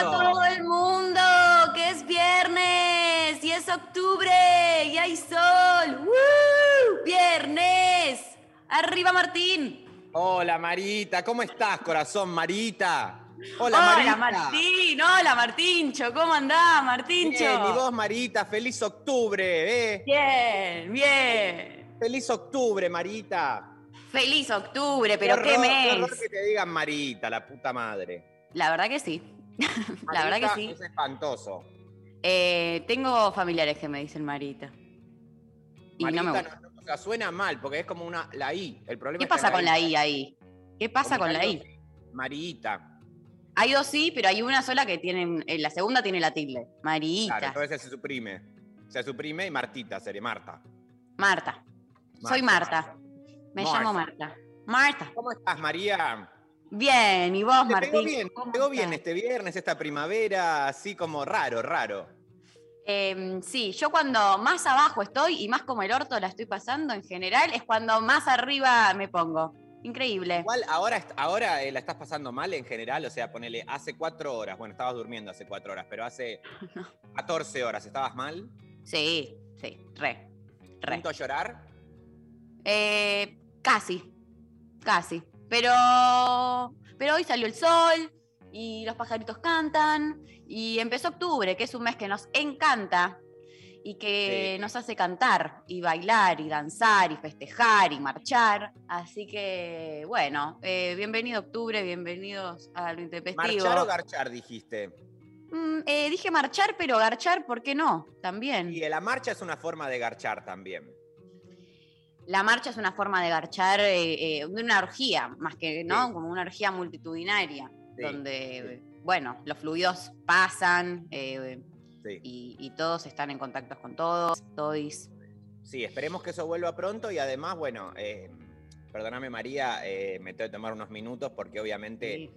Eso. todo el mundo, que es viernes y es octubre y hay sol. ¡Woo! Viernes. Arriba Martín. Hola Marita, ¿cómo estás, corazón Marita? Hola, Hola Marita. Martín, hola Martincho, ¿cómo andás Martincho? Bien, y vos Marita, feliz octubre, ¿eh? Bien, bien. Feliz octubre, Marita. Feliz octubre, pero qué, horror, mes. horror que te digan Marita, la puta madre. La verdad que sí. La verdad que sí. Es espantoso. Eh, tengo familiares que me dicen Marita. Y Marita no me gusta. no- o sea, suena mal porque es como una la I. El problema ¿Qué pasa con la I ahí? ¿Qué pasa ¿Cómo con la I? Marita. Hay dos I, pero hay una sola que tiene. eh, La segunda tiene la tilde. Marita. Claro, entonces se suprime. Se suprime y Martita sería Marta. Marta. Soy Marta. Me Marta. llamo Marta. Marta. ¿Cómo estás, María? Bien, ¿y vos, Te Martín? pegó bien, ¿Cómo te pegó bien este viernes, esta primavera, así como raro, raro. Em, sí, yo cuando más abajo estoy y más como el orto la estoy pasando en general, es cuando más arriba me pongo. Increíble. Igual ahora, ahora eh, la estás pasando mal en general, o sea, ponele, hace cuatro horas, bueno, estabas durmiendo hace cuatro horas, pero hace 14 horas, ¿estabas mal? Sí, sí, re. Re. ¿Punto a llorar? Eh, casi, casi. Pero, pero hoy salió el sol y los pajaritos cantan y empezó octubre, que es un mes que nos encanta y que Sí. nos hace cantar y bailar y danzar y festejar y marchar. Así que, bueno, eh, bienvenido octubre, bienvenidos a lo intempestivo. ¿Marchar o garchar, dijiste? Mm, eh, dije marchar, pero garchar, ¿por qué no? También. Y la marcha es una forma de garchar también. La marcha es una forma de garchar, eh, eh, de una orgía, más que, ¿no? Sí. Como una orgía multitudinaria, Sí, donde, bueno, los fluidos pasan eh, y, y todos están en contacto con todos, todos. Sí, esperemos que eso vuelva pronto y además, bueno, eh, perdóname María, me tengo que tomar unos minutos porque obviamente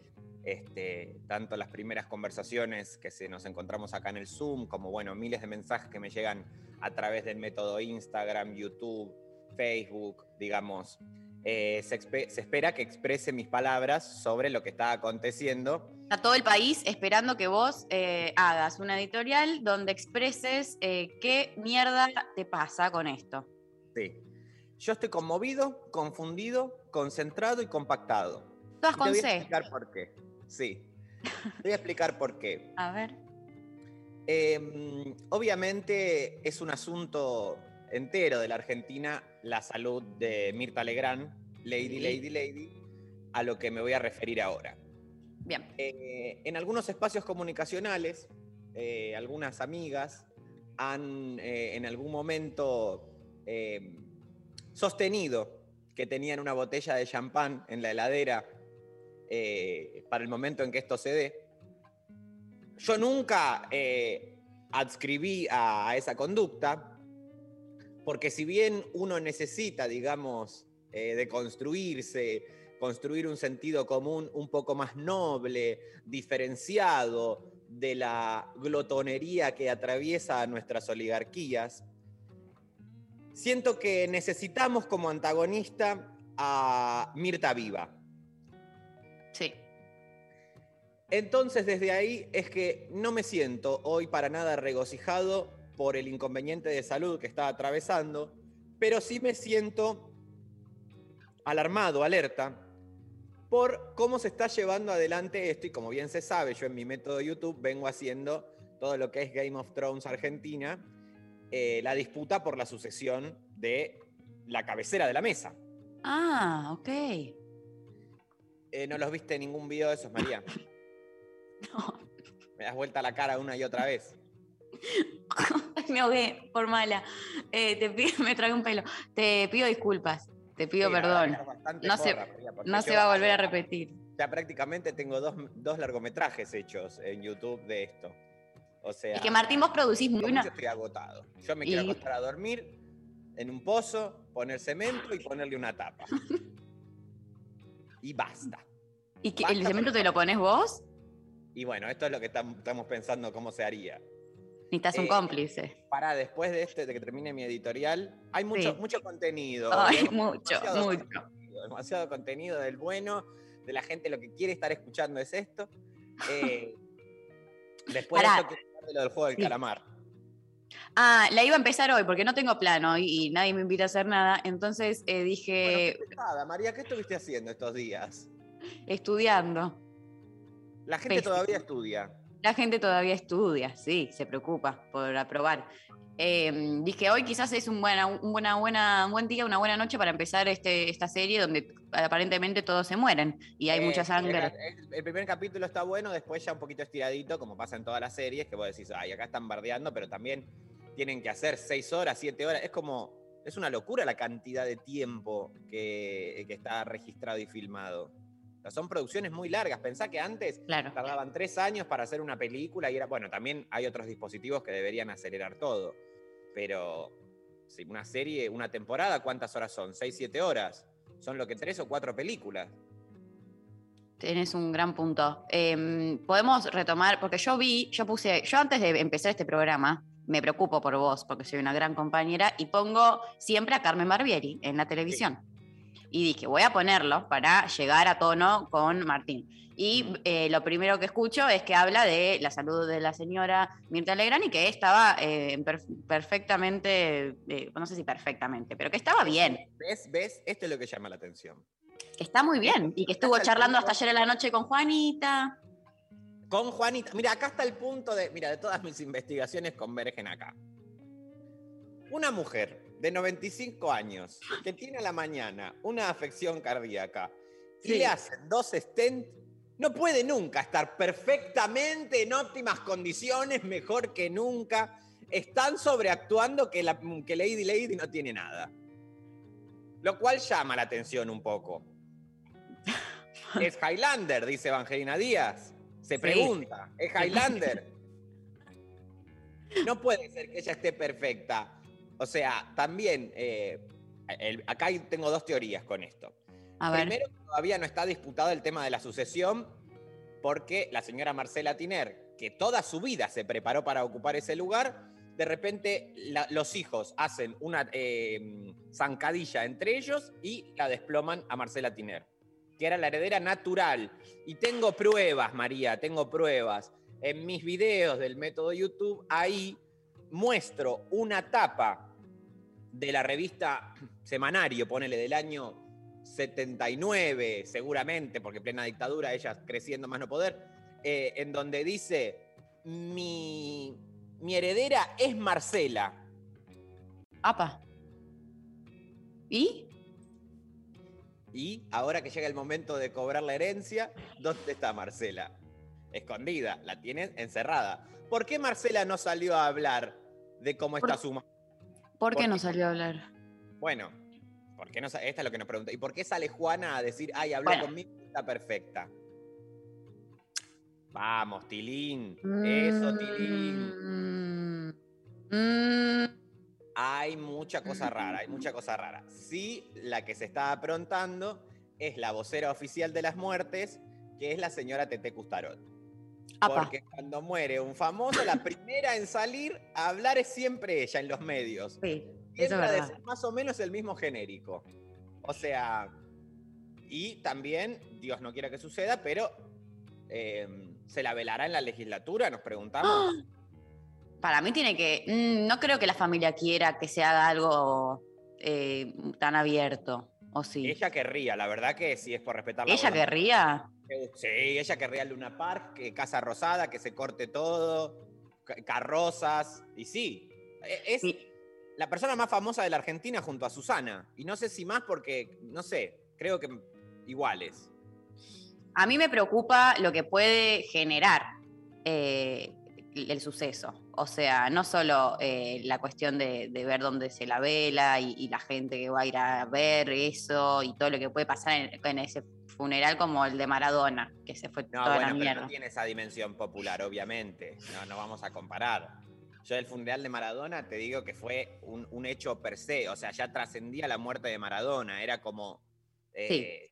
este, tanto las primeras conversaciones que se nos encontramos acá en el Zoom, como bueno, miles de mensajes que me llegan a través del método Instagram, YouTube, Facebook, digamos. eh, se, espera que exprese mis palabras sobre lo que está aconteciendo. Está todo el país esperando que vos eh, hagas una editorial donde expreses eh, qué mierda te pasa con esto. Sí. Yo estoy conmovido, confundido, concentrado y compactado. Todas Y con Te voy a explicar por qué. Sí. Te voy a explicar por qué. A ver. Eh, obviamente es un asunto entero de la Argentina la salud de Mirta Legrand, Lady. Lady, Lady, a lo que me voy a referir ahora. Bien. Eh, en algunos espacios comunicacionales, eh, algunas amigas han eh, en algún momento sostenido que tenían una botella de champán en la heladera para el momento en que esto se dé. Yo nunca adscribí a, a esa conducta, porque si bien uno necesita, digamos, eh, de construirse, construir un sentido común un poco más noble, diferenciado de la glotonería que atraviesa a nuestras oligarquías, siento que necesitamos como antagonista a Mirta Viva. Sí. Entonces desde ahí es que no me siento hoy para nada regocijado por el inconveniente de salud que está atravesando, pero sí me siento alarmado, alerta, por cómo se está llevando adelante esto y como bien se sabe, yo en mi método YouTube vengo haciendo todo lo que es Game of Thrones Argentina eh, la disputa por la sucesión de la cabecera de la mesa. Ah, ok. Eh, ¿No los viste en ningún video de esos, María? No, Me das vuelta la cara una y otra vez. me ahogué por mala. Eh, te pido, me tragué un pelo. Te pido disculpas. Te pido Sí, perdón. No se- No se yo va a volver a repetir. Ya prácticamente tengo dos, dos largometrajes hechos en YouTube de esto. O sea, Es que Martín, vos producís yo una. estoy agotado. Yo me quiero Y- acostar a dormir en un pozo, poner cemento y ponerle una tapa. Y basta. ¿Y que basta, el cemento te lo pones vos? Y bueno, esto es lo que tam- estamos pensando cómo se haría. Necesitas un Eh, cómplice. Para después de este, de que termine mi editorial, hay mucho, Sí. mucho contenido. Ay, digamos, mucho, demasiado mucho. contenido, demasiado contenido del bueno, de la gente lo que quiere estar escuchando es esto. Eh, después Pará. de esto quiero hablar de lo del juego del Sí. calamar. Ah, la iba a empezar hoy porque no tengo plano y, y nadie me invita a hacer nada. Entonces eh, Bueno, dije, qué pesada, María, ¿qué estuviste haciendo estos días? estudiando. La gente todavía estudia. La gente todavía estudia, sí, se preocupa por aprobar. Eh, dije, hoy quizás es un, buena, un, buena, buena, un buen día, una buena noche para empezar este, esta serie donde aparentemente todos se mueren y hay Eh, mucha sangre. El, el primer capítulo está bueno, después ya un poquito estiradito, como pasa en todas las series, que vos decís, ay, acá están bardeando, pero también tienen que hacer seis horas, siete horas. Es como, es una locura la cantidad de tiempo que, que está registrado y filmado. O sea, son producciones muy largas. Pensá que antes Claro. tardaban tres años para hacer una película y era, bueno, también hay otros dispositivos que deberían acelerar todo. Pero si una serie, una temporada, ¿cuántas horas son? ¿Seis, siete horas? Son lo que tres o cuatro películas. Tenés un gran punto. Eh, podemos retomar, porque yo vi, yo puse, yo antes de empezar este programa, me preocupo por vos, porque soy una gran compañera, y pongo siempre a Carmen Barbieri en la televisión. Y dije, voy a ponerlo para llegar a tono con Martín. Y eh, lo primero que escucho es que habla de la salud de la señora Mirta Legrand y que estaba eh, per- perfectamente, eh, no sé si perfectamente, pero que estaba bien, ¿Ves? ¿Ves? Esto es lo que llama la atención. que está muy bien y que estuvo Hasta charlando hasta ayer en la noche con Juanita. Con Juanita. Mira, acá está el punto de. Mira, de todas mis investigaciones convergen acá. Una mujer de 95 años que tiene a la mañana una afección cardíaca y Sí. le hacen dos stents, no puede nunca estar perfectamente en óptimas condiciones, mejor que nunca. Están sobreactuando que, la, que Lady Lady no tiene nada. Lo cual llama la atención un poco. Es Highlander, dice Evangelina Díaz. Se Sí. pregunta, ¿es Highlander? No puede ser que ella esté perfecta. O sea, también, eh, el- acá tengo dos teorías con esto. A ver. Primero, todavía no está disputado el tema de la sucesión porque la señora Marcela Tiner, que toda su vida se preparó para ocupar ese lugar, de repente la- los hijos hacen una eh, zancadilla entre ellos y la desploman a Marcela Tiner, que era la heredera natural. Y tengo pruebas, María, tengo pruebas. En mis videos del método YouTube, ahí muestro una tapa de la revista Semanario, ponele del año 79, seguramente, porque plena dictadura, ella creciendo más no poder, eh, en donde dice, mi, mi heredera es Marcela. Apa. ¿Y? Y ahora que llega el momento de cobrar la herencia, ¿dónde está Marcela? Escondida, la tienen encerrada. ¿Por qué Marcela no salió a hablar de cómo está su ¿Por qué no salió a hablar? Bueno, ¿por qué no esta es lo que nos pregunta. ¿Y por qué sale Juana a decir, ay, habló Bueno. conmigo, está perfecta? Vamos, Tilín. Eso, Tilín. Mm, Hay mucha cosa rara, hay mucha cosa rara. Sí, la que se está aprontando es la vocera oficial de las muertes, que es la señora Tete Custarot. Apa. Porque cuando muere un famoso, la primera en salir a hablar es siempre ella en los medios. Sí, Siempre verdad. decir más o menos el mismo genérico. O sea, y también, Dios no quiera que suceda, pero eh, ¿se la velará en la legislatura? Nos preguntamos. Para mí tiene que. mm, no creo que la familia quiera que se haga algo eh, tan abierto. ¿O sí? Ella querría, la verdad que si es por respetar la ¿Ella voluntad- querría? Sí, ella querría Luna Park, que Casa Rosada, que se corte todo, ca- carrozas, y sí. Eh, Es Sí. la persona más famosa de la Argentina junto a Susana. Y no sé si más porque, no sé, creo que iguales. A mí me preocupa lo que puede generar eh, el suceso. O sea, no solo eh, la cuestión de, de ver dónde se la vela y, y la gente que va a ir a ver eso y todo lo que puede pasar en, en ese funeral como el de Maradona, que se fue No, toda bueno, la pero mierda. no tiene esa dimensión popular, obviamente. No, no vamos a comparar. Yo el funeral de Maradona te digo que fue un, un hecho per se, o sea, ya trascendía la muerte de Maradona, era como... eh,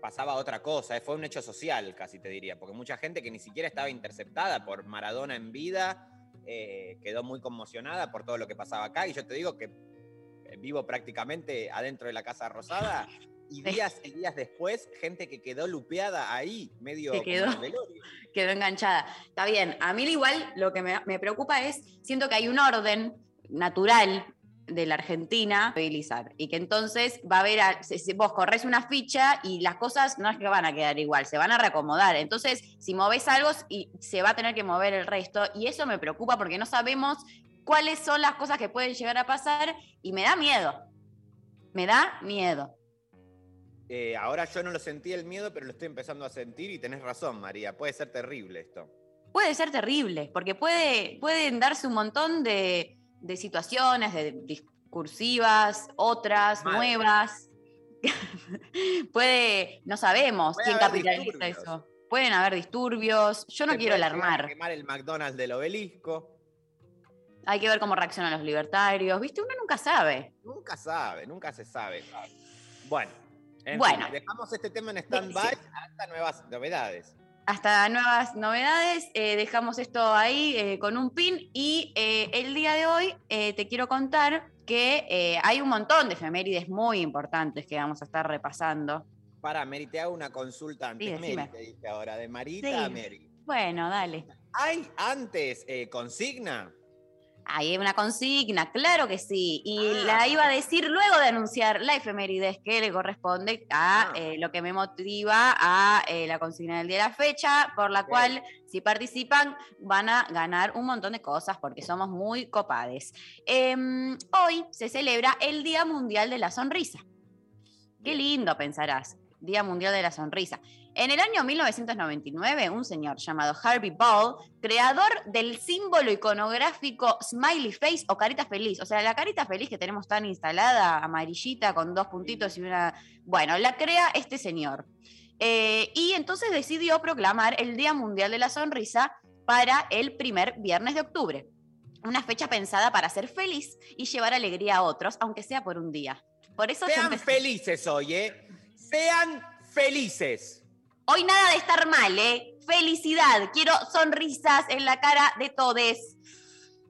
Pasaba otra cosa, fue un hecho social, casi te diría, porque mucha gente que ni siquiera estaba interceptada por Maradona en vida eh, quedó muy conmocionada por todo lo que pasaba acá. Y yo te digo que eh, vivo prácticamente adentro de la Casa Rosada y días y días después, gente que quedó lupeada ahí, medio Que quedó. velorio. quedó enganchada. Está bien, a mí igual lo que me, me preocupa es, siento que hay un orden natural de la Argentina movilizar y que entonces va a haber, a- vos corres una ficha y las cosas no es que van a quedar igual, se van a reacomodar. Entonces, si moves algo y se va a tener que mover el resto y eso me preocupa porque no sabemos cuáles son las cosas que pueden llegar a pasar y me da miedo. Me da miedo. Eh, ahora yo no lo sentí el miedo, pero lo estoy empezando a sentir y tenés razón, María. Puede ser terrible esto. puede ser terrible, porque puede, pueden darse un montón de, de situaciones, de discursivas, otras, nuevas. puede, no sabemos Puede quién capitaliza disturbios. eso. Pueden haber disturbios. Yo no Se quiero alarmar. quemar el McDonald's del obelisco. Hay que ver cómo reaccionan los libertarios. ¿Viste? Uno nunca sabe. Nunca sabe, nunca se sabe. Bueno, en Bueno. fin, dejamos este tema en stand-by hasta nuevas novedades. Hasta nuevas novedades, eh, dejamos esto ahí eh, con un pin y eh, el día de hoy te quiero contar que hay un montón de efemérides muy importantes que vamos a estar repasando. Para, Mary, te hago una consulta antes. Sí, Mary, te dije ahora, de Marita Sí. a Mary. Bueno, dale. ¿Hay antes eh, consigna? Hay una consigna, claro que sí. Y Ah. la iba a decir luego de anunciar la efemérides que le corresponde a Ah. eh, lo que me motiva a eh, la consigna del día de la fecha, por la cual, si participan, van a ganar un montón de cosas porque somos muy copades. Em, hoy se celebra el Día Mundial de la Sonrisa. Qué lindo, pensarás. Día Mundial de la Sonrisa. En el año 1999, un señor llamado Harvey Ball, creador del símbolo iconográfico Smiley Face o carita feliz, o sea, la carita feliz que tenemos tan instalada, amarillita, con dos puntitos y una... Bueno, la crea este señor. Eh, y entonces decidió proclamar el Día Mundial de la Sonrisa para el primer viernes de octubre. Una fecha pensada para ser feliz y llevar alegría a otros, aunque sea por un día. Por eso Sean felices hoy, ¿eh? Sean felices. Hoy nada de estar mal, ¿eh? Felicidad. Quiero sonrisas en la cara de todos.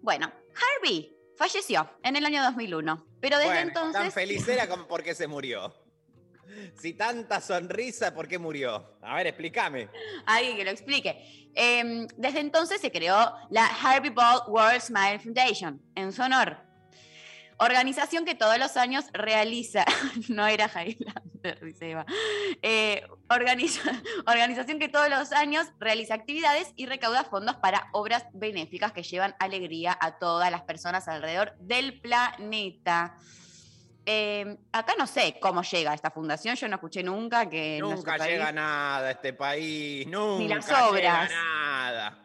Bueno, Harvey falleció en el año 2001, pero desde Bueno, Tan entonces... feliz era como porque se murió. Si tanta sonrisa, ¿por qué murió? A ver, explícame. Alguien que lo explique. Eh, desde entonces se creó la Harvey Ball World Smile Foundation en su honor. Organización que todos los años realiza, no era Highlander, dice Eva, Eh, organiza- organización que todos los años realiza actividades y recauda fondos para obras benéficas que llevan alegría a todas las personas alrededor del planeta. Eh, acá no sé cómo llega esta fundación, yo no escuché nunca que... Nunca país- llega nada a este país. Nunca las llega obras. nada.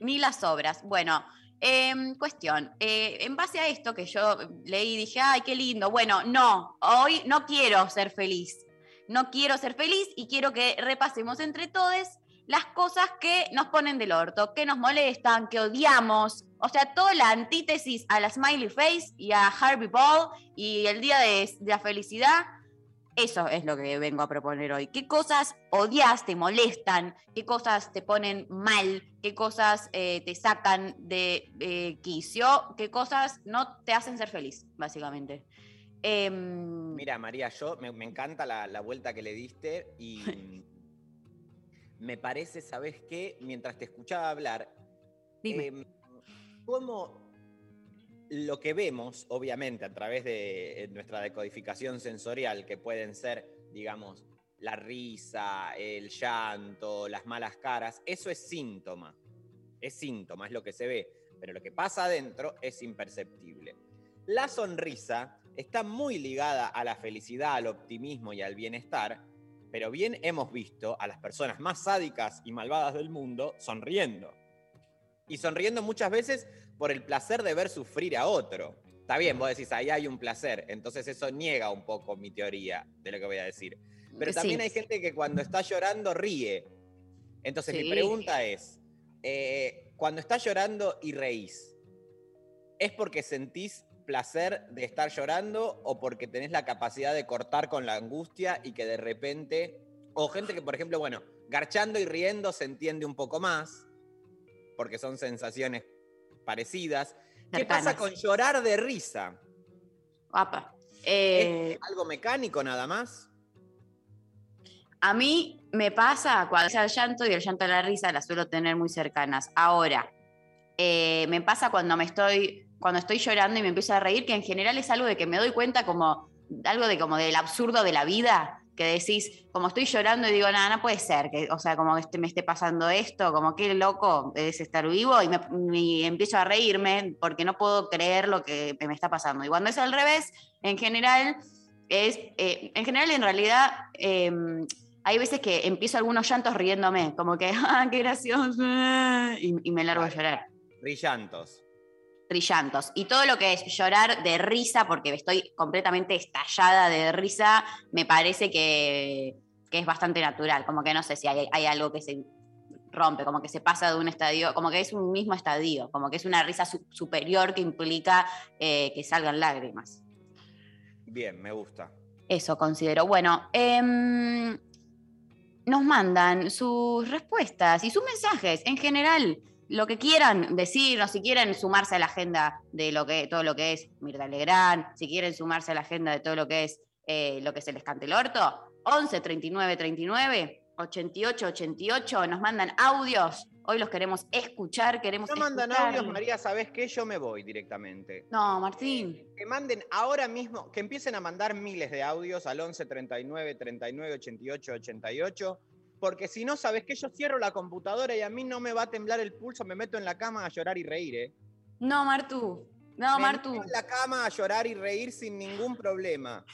ni las obras. Bueno, em, cuestión, eh, en base a esto que yo leí, dije, ay, qué lindo. Bueno, no, hoy no quiero ser feliz. No quiero ser feliz y quiero que repasemos entre todos las cosas que nos ponen del orto, que nos molestan, que odiamos. O sea, toda la antítesis a la Smiley Face y a Harvey Ball y el Día de la Felicidad. Eso es lo que vengo a proponer hoy. ¿Qué cosas odias, te molestan? ¿Qué cosas te ponen mal? ¿Qué cosas eh, te sacan de eh, quicio? ¿Qué cosas no te hacen ser feliz, básicamente? Em, Mira, María, yo me, me encanta la, la vuelta que le diste y me parece, ¿sabes qué? Mientras te escuchaba hablar, dime. em, cómo lo que vemos, obviamente, a través de eh, nuestra decodificación sensorial, que pueden ser, digamos, la risa, el llanto, las malas caras, eso es síntoma. Es síntoma, es lo que se ve. pero lo que pasa adentro es imperceptible. La sonrisa está muy ligada a la felicidad, al optimismo y al bienestar, pero bien hemos visto a las personas más sádicas y malvadas del mundo sonriendo. Y sonriendo muchas veces por el placer de ver sufrir a otro. Está bien, vos decís, ahí hay un placer, entonces eso niega un poco mi teoría de lo que voy a decir. Pero Sí. también hay gente que cuando está llorando ríe. Entonces mi Sí. pregunta es, eh, cuando estás llorando y reís, ¿es porque sentís placer de estar llorando o porque tenés la capacidad de cortar con la angustia y que de repente, o gente que por ejemplo, bueno, garchando y riendo se entiende un poco más, porque son sensaciones parecidas. ¿Qué pasa con llorar de risa? Apa. Eh, ¿Es algo mecánico nada más? A mí me pasa cuando sea el llanto y el llanto de la risa las suelo tener muy cercanas. Ahora, eh, me pasa cuando me estoy, cuando estoy llorando y me empiezo a reír, que en general es algo de que me doy cuenta como algo de como del absurdo de la vida, que decís, como estoy llorando y digo, nada, no puede ser, que, o sea, como que este- me esté pasando esto, como qué loco es estar vivo, y, me, empiezo a reírme porque no puedo creer lo que me está pasando. Y cuando es al revés, en general, es, eh, en general, en realidad, eh, hay veces que empiezo algunos llantos riéndome, como que, ah, qué gracioso, y, y me largo a llorar. Brillantos. Trillantos. Y todo lo que es llorar de risa, porque estoy completamente estallada de risa, me parece que, que es bastante natural. Como que no sé si hay, hay algo que se rompe, como que se pasa de un estadio, como que es un mismo estadio, como que es una risa su- superior que implica eh, que salgan lágrimas. Bien, me gusta. Eso considero. Bueno, em, nos mandan sus respuestas y sus mensajes en general. Lo que quieran decirnos, si quieren sumarse a la agenda de lo que, todo lo que es Mirta Legrand, si quieren sumarse a la agenda de todo lo que es eh, lo que se les cante el orto, 11 39 39 88 88, nos mandan audios. Hoy los queremos escuchar, queremos No mandan audios, María, ¿sabes qué? Yo me voy directamente. No, Martín. Que manden ahora mismo, que empiecen a mandar miles de audios al 11 39 39 88 88, porque si no, ¿sabes qué? Yo cierro la computadora y a mí no me va a temblar el pulso, me meto en la cama a llorar y reír, ¿eh? No, Martú. No, me Martú. meto en la cama a llorar y reír sin ningún problema.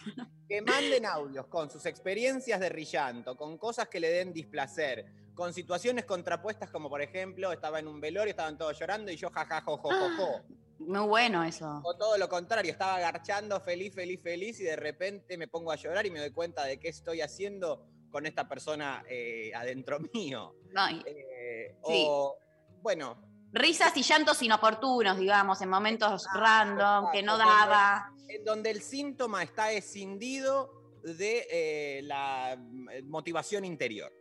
Que manden audios con sus experiencias de rillanto, con cosas que le den displacer, con situaciones contrapuestas como por ejemplo, estaba en un velorio, estaban todos llorando y yo jajajo, jo, jo, jo. Muy bueno eso. O todo lo contrario, estaba agarchando feliz, feliz, feliz y de repente me pongo a llorar y me doy cuenta de qué estoy haciendo con esta persona eh, adentro mío. No, y- Eh, Sí. O, bueno, risas y llantos inoportunos, digamos, en momentos Ah, random, que no exacto, daba. en donde el síntoma está escindido de eh, la mm, motivación interior.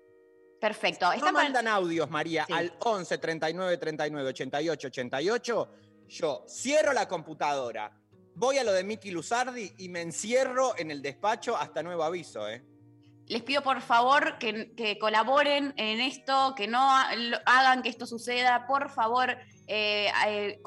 Perfecto. No Están para- mandan audios, María, Sí. al 11 39 39 88 88. Yo cierro la computadora, voy a lo de Miki Luzardi y me encierro en el despacho hasta nuevo aviso, ¿eh? Les pido por favor que, que colaboren en esto, que no hagan que esto suceda. Por favor, eh, eh,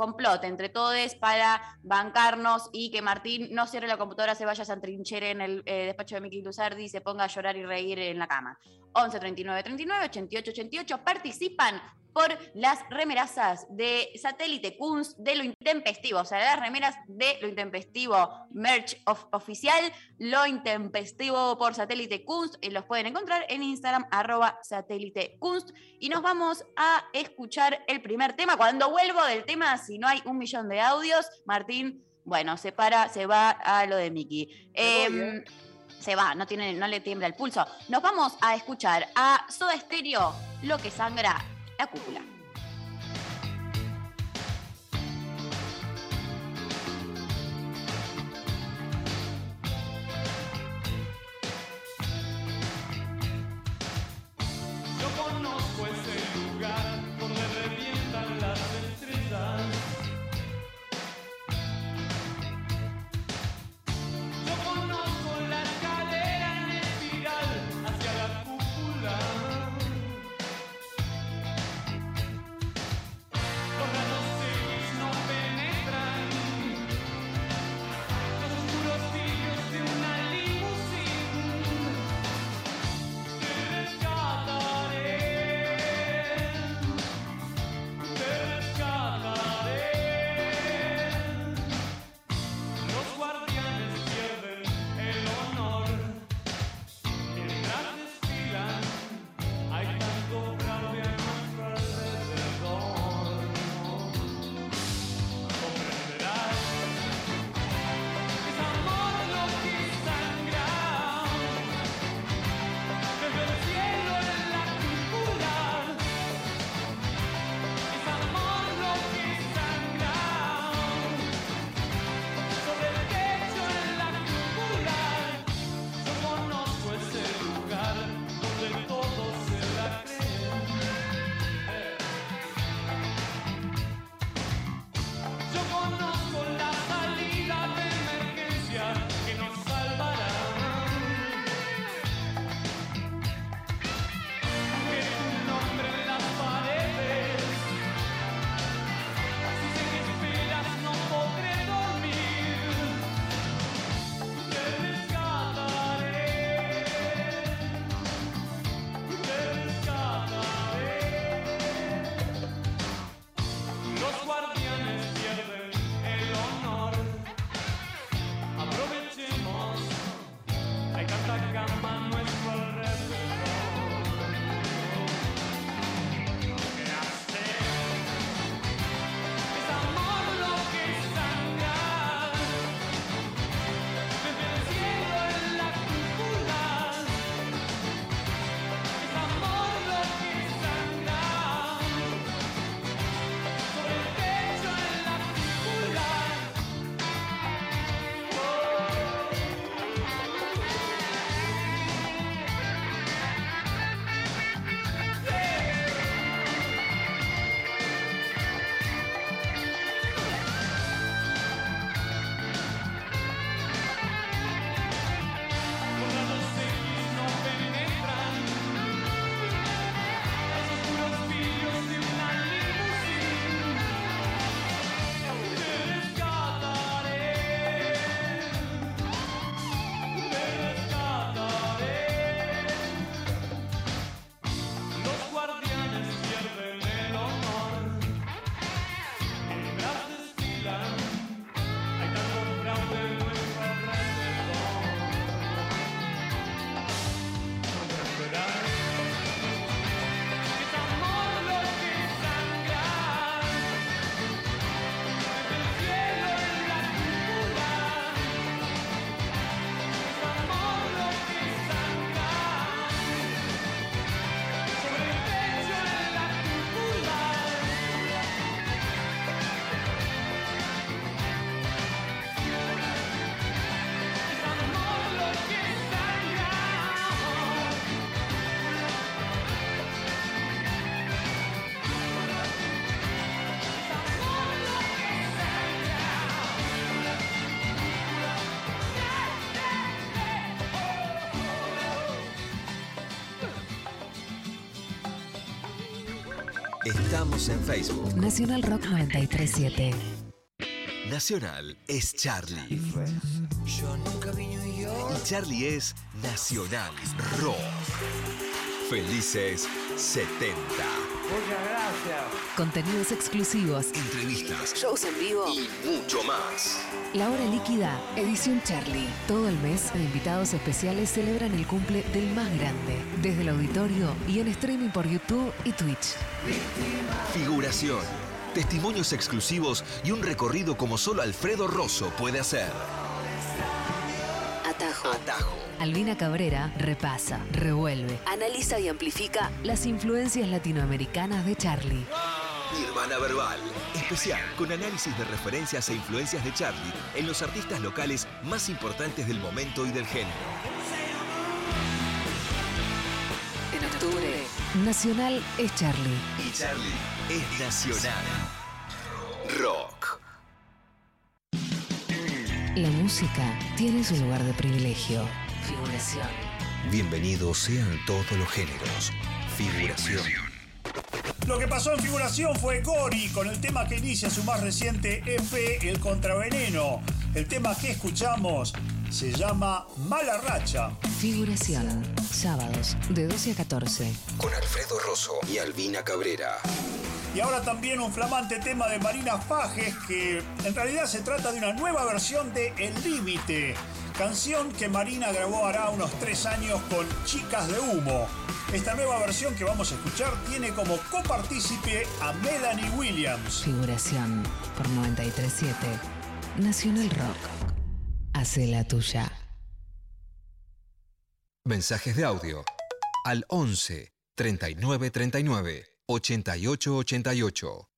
entre todos para bancarnos y que Martín no cierre la computadora, se vaya a San Trinchere en el eh, despacho de Miki Luzardi y se ponga a llorar y reír en la cama. 11 39 39 88 88 participan por las remerazas de satélite Kunz de lo intempestivo, o sea, las remeras de lo intempestivo, merch of- oficial, lo intempestivo por satélite Kunst, y los pueden encontrar en Instagram, arroba satélite Kunst. Y nos vamos a escuchar el primer tema. Cuando vuelvo del tema, si no hay un millón de audios, Martín, bueno, se para, se va a lo de Miki. Se va, no, tiene, no le tiembla el pulso. Nos vamos a escuchar a Soda Stereo, Lo que sangra la cúpula. En Facebook. Nacional Rock 937. Nacional es Charlie. Y Charlie es Nacional Rock. Felices 70. Contenidos exclusivos. Entrevistas Shows en vivo. y mucho más. La hora líquida, edición Charlie. Todo el mes, invitados especiales celebran el cumple del más grande. Desde el auditorio y en streaming por YouTube y Twitch. Figuración. Testimonios exclusivos y un recorrido como solo Alfredo Rosso puede hacer. Atajo. Atajo. Albina Cabrera repasa, revuelve, analiza y amplifica las influencias latinoamericanas de Charlie. Nirvana Verbal. Especial con análisis de referencias e influencias de Charlie en los artistas locales más importantes del momento y del género. En octubre, Nacional es Charlie. Y Charlie es nacional. Rock. La música tiene su lugar de privilegio. Figuración. Bienvenidos sean todos los géneros. Figuración. Lo que pasó en figuración fue Gori con el tema que inicia su más reciente EP, El Contraveneno. El tema que escuchamos se llama Mala Racha. Figuración. Sábados, de 12 a 14. Con Alfredo Rosso y Albina Cabrera. Y ahora también un flamante tema de Marina Fajes que en realidad se trata de una nueva versión de El Límite, canción que Marina grabó hará unos tres años con Chicas de Humo. Esta nueva versión que vamos a escuchar tiene como copartícipe a Melanie Williams. Figuración por 937. Nacional Rock. Hace la tuya. Mensajes de audio al 11 39 39 88 88.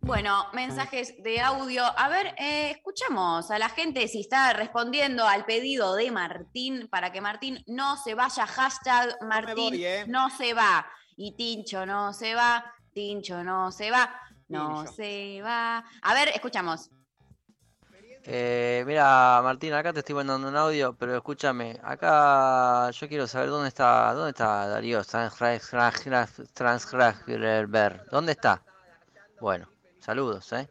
Bueno, mensajes de audio. A ver, eh, escuchamos a la gente si está respondiendo al pedido de Martín para que Martín no se vaya. Hashtag Martín voy, ¿eh? no se va. Y Tincho no se va. Tincho no se va. No Tincho. se va. A ver, escuchamos. Eh, mira, Martín, acá te estoy mandando un audio, pero escúchame, acá yo quiero saber dónde está, dónde está Darío Transgraber, ¿dónde está? Bueno, saludos, ¿eh?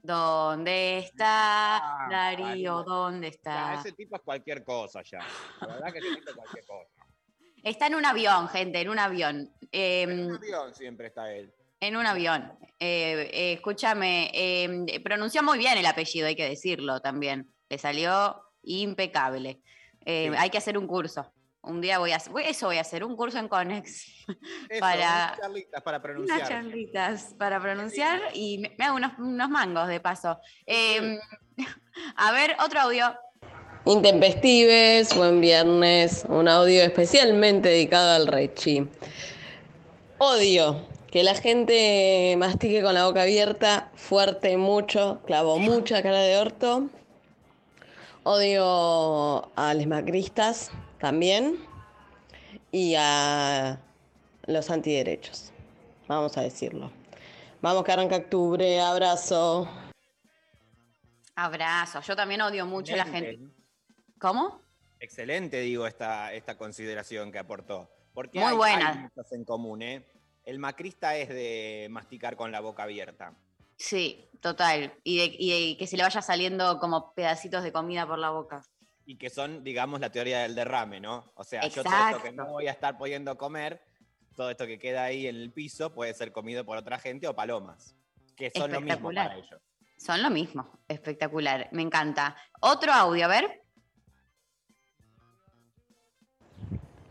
¿Dónde está Ah, Darío? ¿Dónde Ya, está? ese tipo es cualquier cosa ya. La verdad que ese tipo es cualquier cosa. Está en un avión, gente, en un avión. En Em, un avión siempre está él. En un avión. Eh, eh, escúchame, eh, pronunció muy bien el apellido, hay que decirlo también. Le salió impecable. Eh, Sí. Hay que hacer un curso. Un día voy a hacer, eso voy a hacer, un curso en Conex. Eso, Para- unas charlitas para Unas pronunciar. charlitas para pronunciar y me, me hago unos, unos mangos de paso. Eh, a ver, otro audio. Intempestives, buen viernes, un audio especialmente dedicado al Rechi. Odio que la gente mastique con la boca abierta, fuerte, mucho, clavo mucha cara de orto. Odio a los macristas también y a los antiderechos, vamos a decirlo. Vamos que arranca octubre, abrazo. Abrazo. Yo también odio mucho a la Excelente. gente. ¿Cómo? Excelente, digo, esta, esta consideración que aportó. Porque Muy hay, buena. hay en común, ¿eh? El macrista es de masticar con la boca abierta. Sí, total. Y, de- y de que se le vaya saliendo como pedacitos de comida por la boca. Y que son, digamos, la teoría del derrame, ¿no? O sea, yo todo esto que no voy a estar pudiendo comer, todo esto que queda ahí en el piso puede ser comido por otra gente o palomas, que son lo mismo para ellos. Son lo mismo. Espectacular. Me encanta. Otro audio, a ver.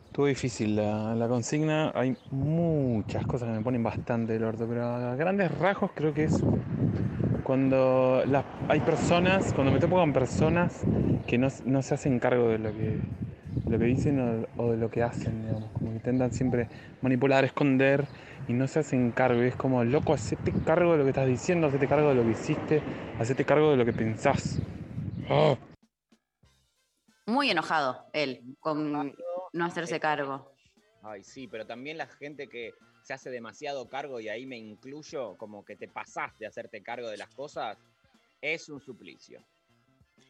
Estuvo difícil la, la consigna. Hay muchas cosas que me ponen bastante el orto, pero a grandes rasgos creo que es cuando las, hay personas, cuando me topo con personas que no, no se hacen cargo de lo que, de lo que dicen o, o de lo que hacen, digamos, como que intentan siempre manipular, esconder y no se hacen cargo. Y es como, loco, hacete cargo de lo que estás diciendo, hacete cargo de lo que hiciste, hacete cargo de lo que pensás. ¡Ah! Muy enojado él con no hacerse cargo. Ay, sí, pero también la gente que se hace demasiado cargo, y ahí me incluyo, como que te pasás de hacerte cargo de las cosas, es un suplicio.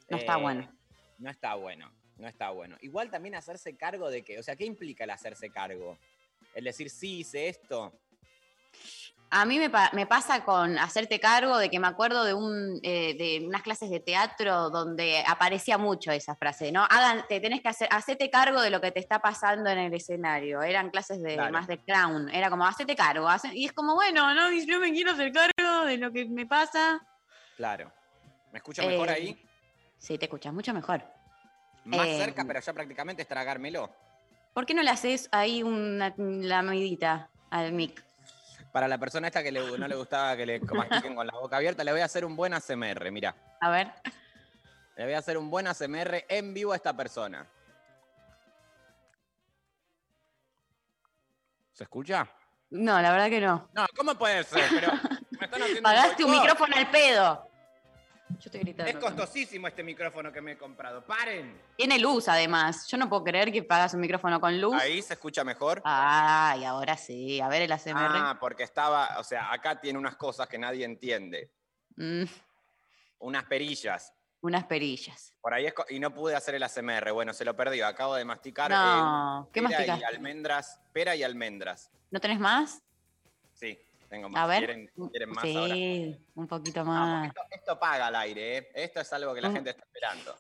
No está Eh, bueno. No está bueno, no está bueno. Igual también hacerse cargo de que, o sea, ¿qué implica el hacerse cargo? El decir, sí, hice esto. A mí me, pa- me pasa con hacerte cargo de que me acuerdo de, un, eh, de unas clases de teatro donde aparecía mucho esa frase, ¿no? Hagan, te tenés que hacer, hacete cargo de lo que te está pasando en el escenario. Eran clases de Claro. más de clown. Era como, hacete cargo. hace- y es como, bueno, no, yo me quiero hacer cargo de lo que me pasa. Claro. ¿Me escucha mejor Eh, ahí? Sí, te escuchas mucho mejor. Más eh, cerca, pero ya prácticamente es tragármelo. ¿Por qué no le haces ahí una, la medita al mic? Para la persona esta que le- no le gustaba que le mastiquen con la boca abierta, le voy a hacer un buen ASMR, mira. A ver. Le voy a hacer un buen ASMR en vivo a esta persona. ¿Se escucha? No, la verdad que no. No, ¿cómo puede ser? Pero me están haciendo Pagaste un micrófono al pedo. Yo estoy gritando. Es costosísimo este micrófono que me he comprado. ¡Paren! Tiene luz, además. Yo no puedo creer que pagas un micrófono con luz. Ahí se escucha mejor. Ay, ahora sí. A ver el ASMR. Ah, porque estaba, o sea, acá tiene unas cosas que nadie entiende. Mm, Unas perillas. unas perillas. Por ahí es y no pude hacer el ASMR. Bueno, se lo perdió. Acabo de masticar No, eh, ¿qué pera masticas? y almendras. Pera y almendras. ¿No tenés más? Sí, tengo más. A ver. ¿Quieren, quieren más sí, ahora? un poquito Vamos, más. esto, esto paga al aire, ¿eh? Esto es algo que la gente está esperando.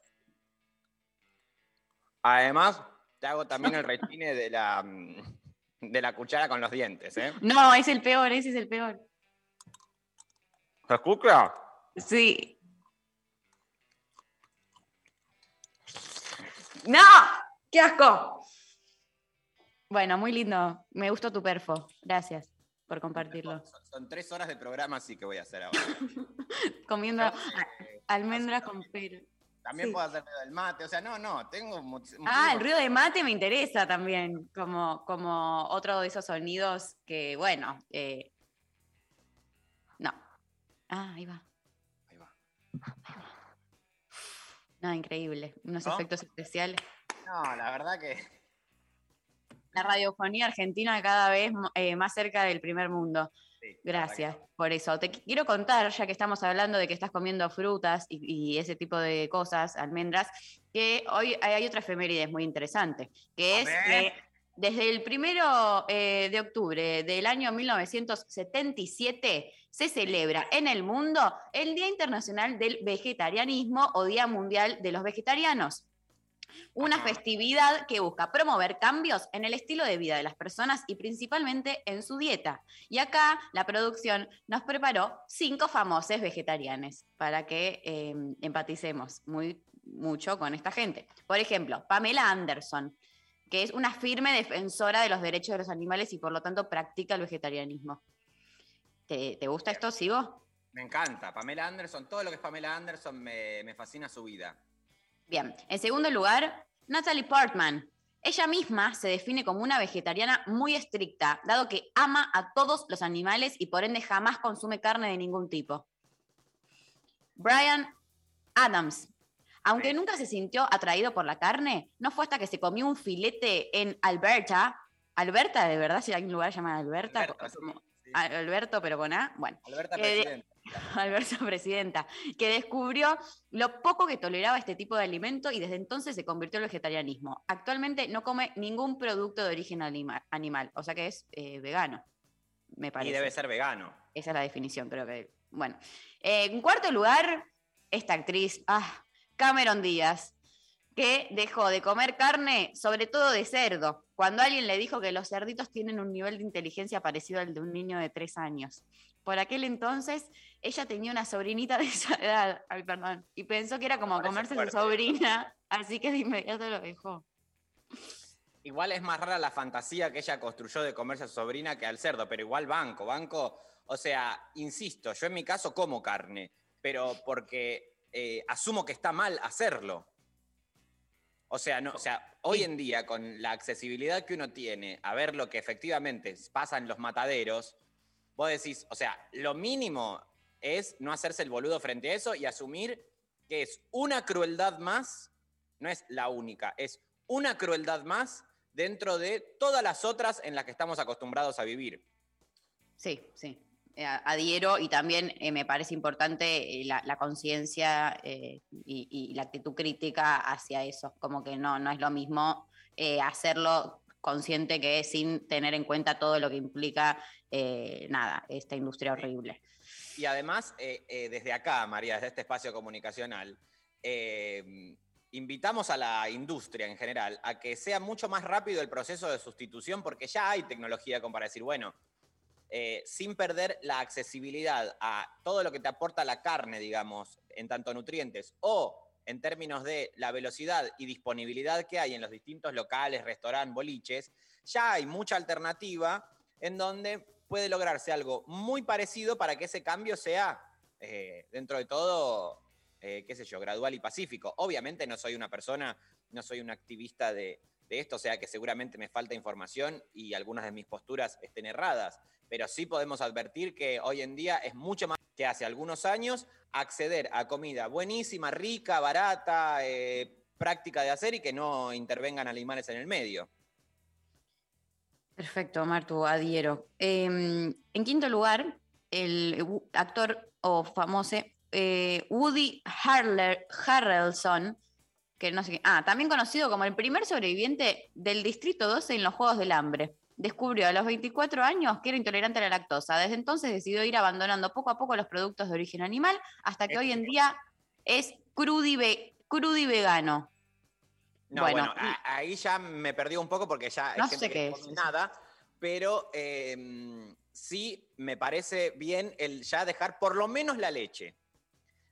Además, te hago también el rechine de la, mm, de la cuchara con los dientes, ¿eh? No, es el peor, ese es el peor. ¿Se escucha? Sí. ¡No! ¡Qué asco! Bueno, muy lindo. Me gustó tu perfo. Gracias por compartirlo. Son, son tres horas de programa, así que voy a hacer ahora. Comiendo eh, almendras con pera. También Sí. puedo hacer ruido del mate. O sea, no, no, tengo Ah, el ruido de mate me interesa también, como, como otro de esos sonidos que, bueno, eh, no. Ah, ahí va. Ahí va. No, increíble. Unos ¿No? efectos especiales. No, la verdad que. La radiofonía argentina cada vez eh, más cerca del primer mundo. sí, Gracias por eso. Te qu- quiero contar, ya que estamos hablando de que estás comiendo frutas y, y ese tipo de cosas, almendras, que hoy hay otra efeméride muy interesante, que A es que desde el primero eh, de octubre del año 1977 se celebra en el mundo el Día Internacional del Vegetarianismo o Día Mundial de los Vegetarianos. Una festividad que busca promover cambios en el estilo de vida de las personas y principalmente en su dieta. Y acá la producción nos preparó cinco famosos vegetarianos para que eh, empaticemos muy mucho con esta gente. Por ejemplo, Pamela Anderson, que es una firme defensora de los derechos de los animales y por lo tanto practica el vegetarianismo. ¿Te, te gusta esto, Sigo? Me encanta. Pamela Anderson, todo lo que es Pamela Anderson me, me fascina su vida. Bien. En segundo lugar, Natalie Portman. Ella misma se define como una vegetariana muy estricta, dado que ama a todos los animales y por ende jamás consume carne de ningún tipo. Brian Adams. Aunque nunca se sintió atraído por la carne, no fue hasta que se comió un filete en Alberta. Alberta, de verdad, si hay un lugar llamado Alberta, Alberta, como-. Alberto, pero con A. Bueno, Alberta Presidente. Alberto Presidenta, que descubrió lo poco que toleraba este tipo de alimento y desde entonces se convirtió al vegetarianismo. Actualmente no come ningún producto de origen anima- animal, o sea que es eh, vegano, me Y parece. debe ser vegano. Esa es la definición, creo que. Bueno. Eh, en cuarto lugar, esta actriz, ah, Cameron Díaz, que dejó de comer carne, sobre todo de cerdo, cuando alguien le dijo que los cerditos tienen un nivel de inteligencia parecido al de un niño de tres años. Por aquel entonces, ella tenía una sobrinita de esa edad, ay, perdón, y pensó que era como comerse fuerte. su sobrina, así que de inmediato lo dejó. Igual es más rara la fantasía que ella construyó de comerse a su sobrina que al cerdo, pero igual banco, banco. O sea, insisto, yo en mi caso como carne, pero porque eh, asumo que está mal hacerlo. O sea, no, o sea, hoy en día, con la accesibilidad que uno tiene a ver lo que efectivamente pasa en los mataderos, vos decís, o sea, lo mínimo es no hacerse el boludo frente a eso y asumir que es una crueldad más, no es la única, es una crueldad más dentro de todas las otras en las que estamos acostumbrados a vivir. Sí, sí. Eh, adhiero y también eh, me parece importante eh, la, la conciencia eh, y, y la actitud crítica hacia eso. Como que no, no es lo mismo eh, hacerlo consciente que sin tener en cuenta todo lo que implica, nada, esta industria horrible. Y además, desde acá, María, desde este espacio comunicacional, invitamos a la industria en general a que sea mucho más rápido el proceso de sustitución, porque ya hay tecnología como para decir, bueno, eh, sin perder la accesibilidad a todo lo que te aporta la carne, digamos, en tanto nutrientes, o en términos de la velocidad y disponibilidad que hay en los distintos locales, restaurantes, boliches, ya hay mucha alternativa en donde puede lograrse algo muy parecido para que ese cambio sea, eh, dentro de todo, eh, qué sé yo, gradual y pacífico. Obviamente no soy una persona, no soy un activista de, esto, o sea que seguramente me falta información y algunas de mis posturas estén erradas, pero sí podemos advertir que hoy en día es mucho más que hace algunos años acceder a comida buenísima, rica, barata, eh, práctica de hacer y que no intervengan animales en el medio. Perfecto, Martu, adhiero. Eh, en quinto lugar, el actor o famoso eh, Woody Harrelson, que no sé qué, ah, también conocido como el primer sobreviviente del Distrito 12 en los Juegos del Hambre. Descubrió a los 24 años que era intolerante a la lactosa. Desde entonces decidió ir abandonando poco a poco los productos de origen animal hasta que hoy en día es crudi, ve- crudi vegano. No, Bueno, ahí ya me perdí un poco porque ya hay No gente sé qué es nada, pero eh, sí me parece bien el ya dejar por lo menos la leche.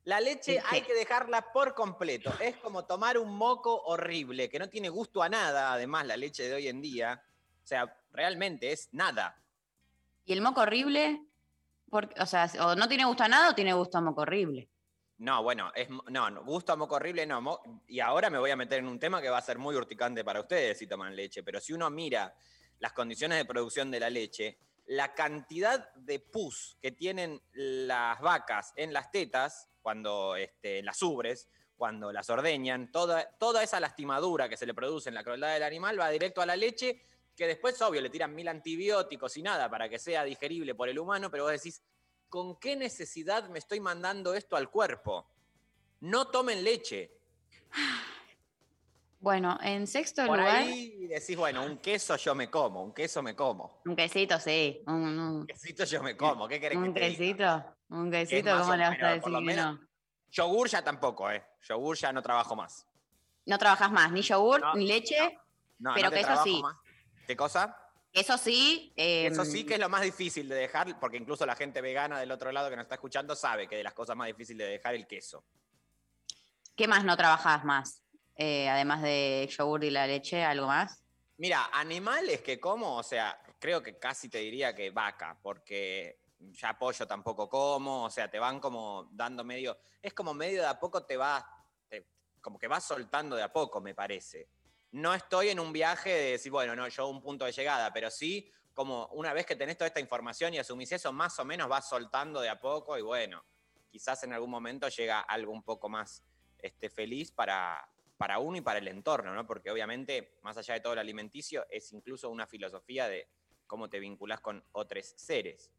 La leche hay que dejarla por completo. Es como tomar un moco horrible, que no tiene gusto a nada, además, la leche de hoy en día. O sea, realmente es nada. Y el moco horrible, porque, o sea, o no tiene gusto a nada o tiene gusto a moco horrible. No, bueno, es, no, no, gusto a moco horrible no. mo- y ahora me voy a meter en un tema que va a ser muy urticante para ustedes si toman leche, pero si uno mira las condiciones de producción de la leche, la cantidad de pus que tienen las vacas en las tetas, cuando este, las ubres, cuando las ordeñan, toda, toda esa lastimadura que se le produce en la crueldad del animal va directo a la leche, que después, obvio, le tiran mil antibióticos y nada para que sea digerible por el humano, pero vos decís, ¿con qué necesidad me estoy mandando esto al cuerpo? No tomen leche. Bueno, en sexto Por lugar, ahí decís, bueno, un queso yo me como, un queso me como. un quesito, sí. Un, un- Un quesito yo me como, ¿qué querés un que te diga? quesito. Un Que es quesito, ¿cómo le vas a decir que no? Yogur ya tampoco, ¿eh? Yogur ya no trabajo más. No trabajas más, ni yogur, No, ni leche. No, Pero no que eso sí. más. ¿Qué cosa? Eso sí. Eso em, sí que es lo más difícil de dejar, porque incluso la gente vegana del otro lado que nos está escuchando sabe que de las cosas más difíciles de dejar el queso. ¿Qué más no trabajas más? Eh, además de yogur y la leche, ¿algo más? Mira, animales que como, o sea, creo que casi te diría que vaca, porque ya pollo tampoco como, o sea, te van como dando medio, es como medio de a poco te va, te- como que vas soltando de a poco, me parece. No estoy en un viaje de decir, bueno, no, yo un punto de llegada, pero sí como una vez que tenés toda esta información y asumís eso, más o menos vas soltando de a poco y bueno, quizás en algún momento llega algo un poco más este, feliz para, para uno y para el entorno, ¿no? Porque obviamente, más allá de todo lo alimenticio, es incluso una filosofía de cómo te vinculás con otros seres.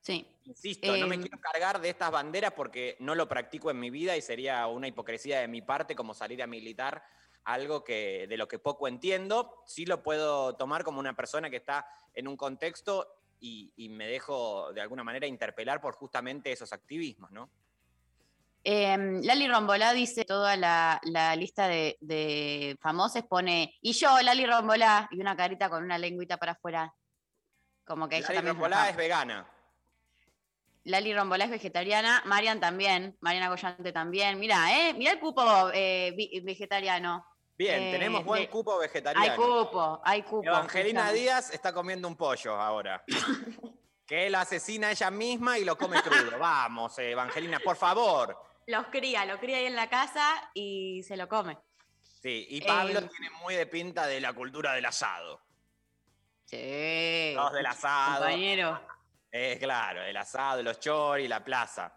Sí. Insisto, no me Em. quiero cargar de estas banderas porque no lo practico en mi vida y sería una hipocresía de mi parte como salir a militar algo que de lo que poco entiendo. Sí lo puedo tomar como una persona que está en un contexto y, y me dejo de alguna manera interpelar por justamente esos activismos, ¿no? Em, Lali Rombolá dice toda la, la lista de, de famosos, pone, y yo, Lali Rombolá, y una carita con una lengüita para afuera. Como que Lali Rombolá es es vegana. Lali Rombolá es vegetariana, Marian también, Mariana Goyante también. Mira, eh, mira el cupo eh, vegetariano. Bien, Eh, tenemos buen de- cupo vegetariano. Hay cupo, hay cupo. Evangelina. Díaz está comiendo un pollo ahora. que él asesina ella misma y lo come crudo. Vamos, eh, Evangelina, por favor. Los cría, lo cría ahí en la casa y se lo come. Sí, y Pablo Eh, tiene muy de pinta de la cultura del asado. Sí. Los del asado. Compañero, Eh, claro, el asado, los choris, la plaza.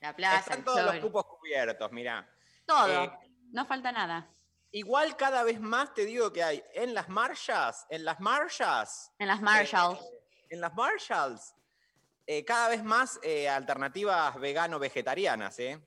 la plaza, Están todos los cupos cubiertos, mirá. Todo. Eh, no falta nada. Igual cada vez más te digo que hay en las marchas, en las marchas, En las Marshalls. en las Marshalls, eh, cada vez más alternativas vegano-vegetarianas, ¿eh?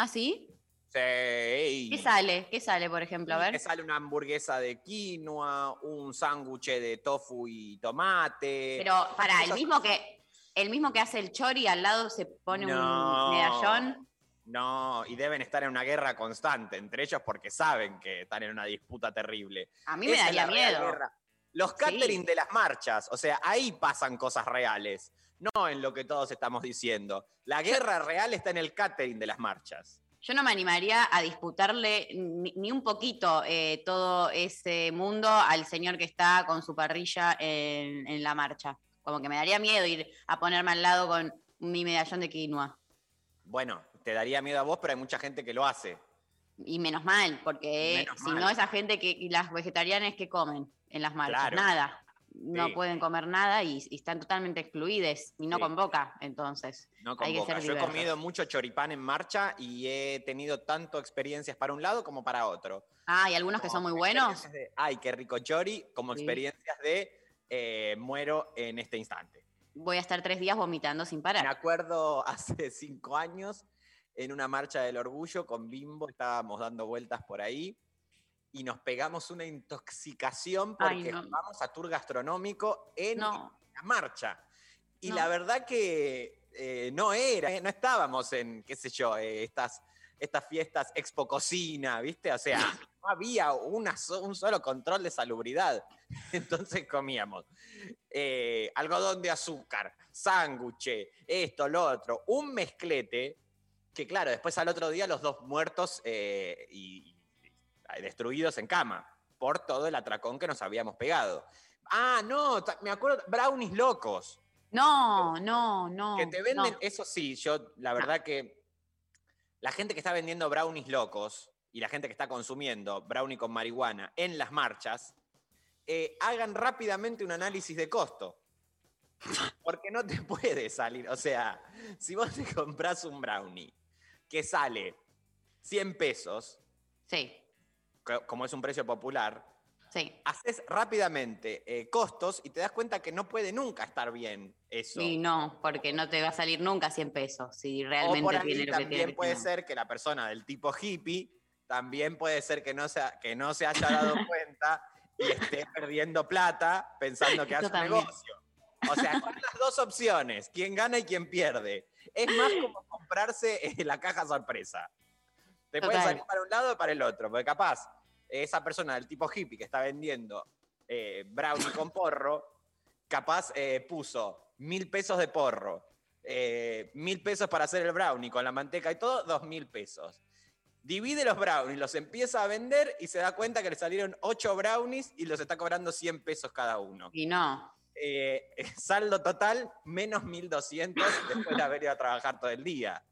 ¿Ah, sí? Sí. ¿Qué sale? ¿Qué sale, por ejemplo? A Me ver. sale una hamburguesa de quinoa, un sándwich de tofu y tomate. Pero para el mismo que el mismo que hace el chori al lado se pone No. un medallón. No, y deben estar en una guerra constante entre ellos porque saben que están en una disputa terrible. A mí me Esa es daría miedo. guerra. Los catering de las marchas, o sea, ahí pasan cosas reales, no en lo que todos estamos diciendo. La guerra real está en el catering de las marchas. Yo no me animaría a disputarle ni, ni un poquito eh, todo ese mundo al señor que está con su parrilla en, en la marcha. Como que me daría miedo ir a ponerme al lado con mi medallón de quinoa. Bueno, te daría miedo a vos, pero hay mucha gente que lo hace. Y menos mal, porque Menos si mal. no, esa gente que, y las vegetarianas que comen en las marchas, Claro. nada. No Sí. pueden comer nada y, y están totalmente excluidas y no Sí. convoca, entonces. No Hay que convoca. ser Yo he diversos. comido mucho choripán en marcha y he tenido tanto experiencias para un lado como para otro. Ah, hay algunos que son muy buenos. De, Ay, qué rico chori, como Sí. experiencias de eh, muero en este instante. Voy a estar tres días vomitando sin Me parar. acuerdo hace cinco años, en una marcha del orgullo con Bimbo, estábamos dando vueltas por ahí y nos pegamos una intoxicación Ay, porque no. jugamos a tour gastronómico en No. la marcha. Y No. la verdad que eh, no era, eh, no estábamos en, qué sé yo, eh, estas, estas fiestas expo cocina, ¿viste? O sea, no había una so- un solo control de salubridad. Entonces comíamos algodón de azúcar, sándwich, esto, lo otro, un mezclete que claro, después al otro día los dos muertos y destruidos en cama por todo el atracón que nos habíamos pegado. Ah, no, me acuerdo, brownies locos. No, no, no. Que te venden, no. eso sí, yo la verdad que la gente que está vendiendo brownies locos y la gente que está consumiendo brownie con marihuana en las marchas, eh, hagan rápidamente un análisis de costo. Porque no te puede salir. O sea, si vos te compras un brownie que sale 100 pesos, Sí, como es un precio popular, sí. haces rápidamente eh, costos y te das cuenta que no puede nunca estar bien eso. Y no, porque no te va a salir nunca 100 pesos si O realmente por ahí tiene lo que también tiene puede ser que la persona del tipo hippie también puede ser que no se, que no se haya dado cuenta y esté perdiendo plata pensando que hace también. negocio. O sea, son las dos opciones, quién gana y quién pierde. Es más como comprarse eh, la caja sorpresa. Te Total. salir para un lado o para el otro, porque capaz esa persona del tipo hippie que está vendiendo eh, brownie con porro, capaz eh, puso mil pesos de porro, eh, mil pesos para hacer el brownie con la manteca y todo, dos mil pesos. Divide los brownies, los empieza a vender y se da cuenta que le salieron ocho brownies y los está cobrando 100 pesos cada uno. Y no. Eh, saldo total, menos 1200 después de haber ido a trabajar todo el día.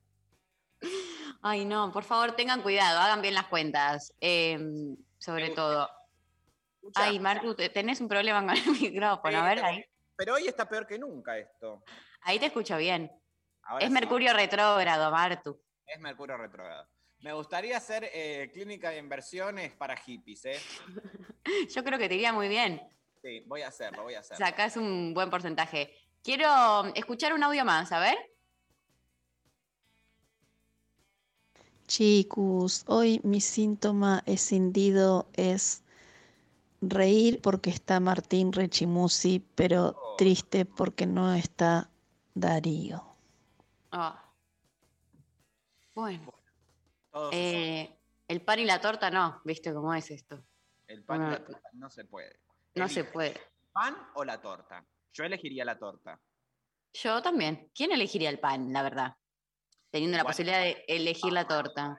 Ay, no, por favor, tengan cuidado, hagan bien las cuentas. eh, sobre todo. Escuchá, Ay, Martu, te- tenés un problema con el micrófono. A ver, ahí. Pero hoy está peor que nunca esto. Ahí te escucho bien. Ahora es sí. Mercurio retrógrado, Martu. Es Mercurio retrógrado. Me gustaría hacer eh, clínica de inversiones para hippies, ¿eh? Yo creo que te iría muy bien. Sí, voy a hacerlo, voy a hacerlo. Sacás un buen porcentaje. Quiero escuchar un audio más, a ver. Chicos, hoy mi síntoma escindido es reír porque está Martín Rechimusi, pero triste porque no está Darío. Ah. Bueno, eh, el pan y la torta no, ¿viste cómo es esto? El pan y no. la torta no se puede. No se puede. ¿Pan o la torta? Yo elegiría la torta. Yo también. ¿Quién elegiría el pan, la verdad? Teniendo la posibilidad de elegir la torta.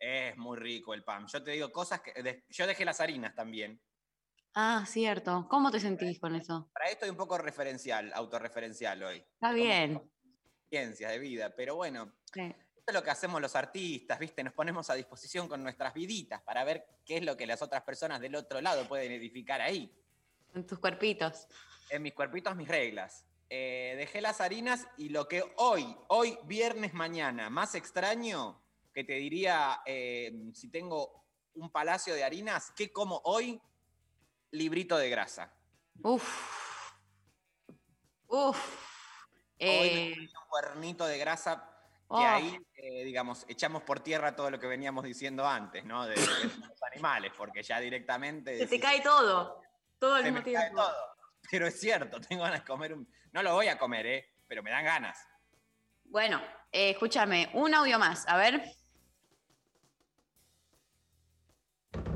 Es muy rico el pan. Yo te digo cosas que. de- yo dejé las harinas también. Ah, cierto. ¿Cómo te sentís con eso? Para esto hay un poco referencial, autorreferencial hoy. Está bien. Ciencias de vida. Pero bueno, Sí. esto es lo que hacemos los artistas, ¿viste? Nos ponemos a disposición con nuestras viditas para ver qué es lo que las otras personas del otro lado pueden edificar ahí. En tus cuerpitos. En mis cuerpitos, mis reglas. Eh, dejé las harinas y lo que hoy, hoy, viernes, mañana, más extraño, que te diría, eh, si tengo un palacio de harinas, ¿qué como hoy? Librito de grasa. Uf. Uf. Hoy me Eh, comí un cuernito de grasa que Oh. ahí, eh, digamos, echamos por tierra todo lo que veníamos diciendo antes, ¿no? De, de los animales, porque ya directamente... Se te cae todo. Todo al "Se mismo me cae tiempo. todo". Pero es cierto, tengo ganas de comer un... No lo voy a comer, ¿eh? Pero me dan ganas. Bueno, eh, escúchame, un audio más, a ver.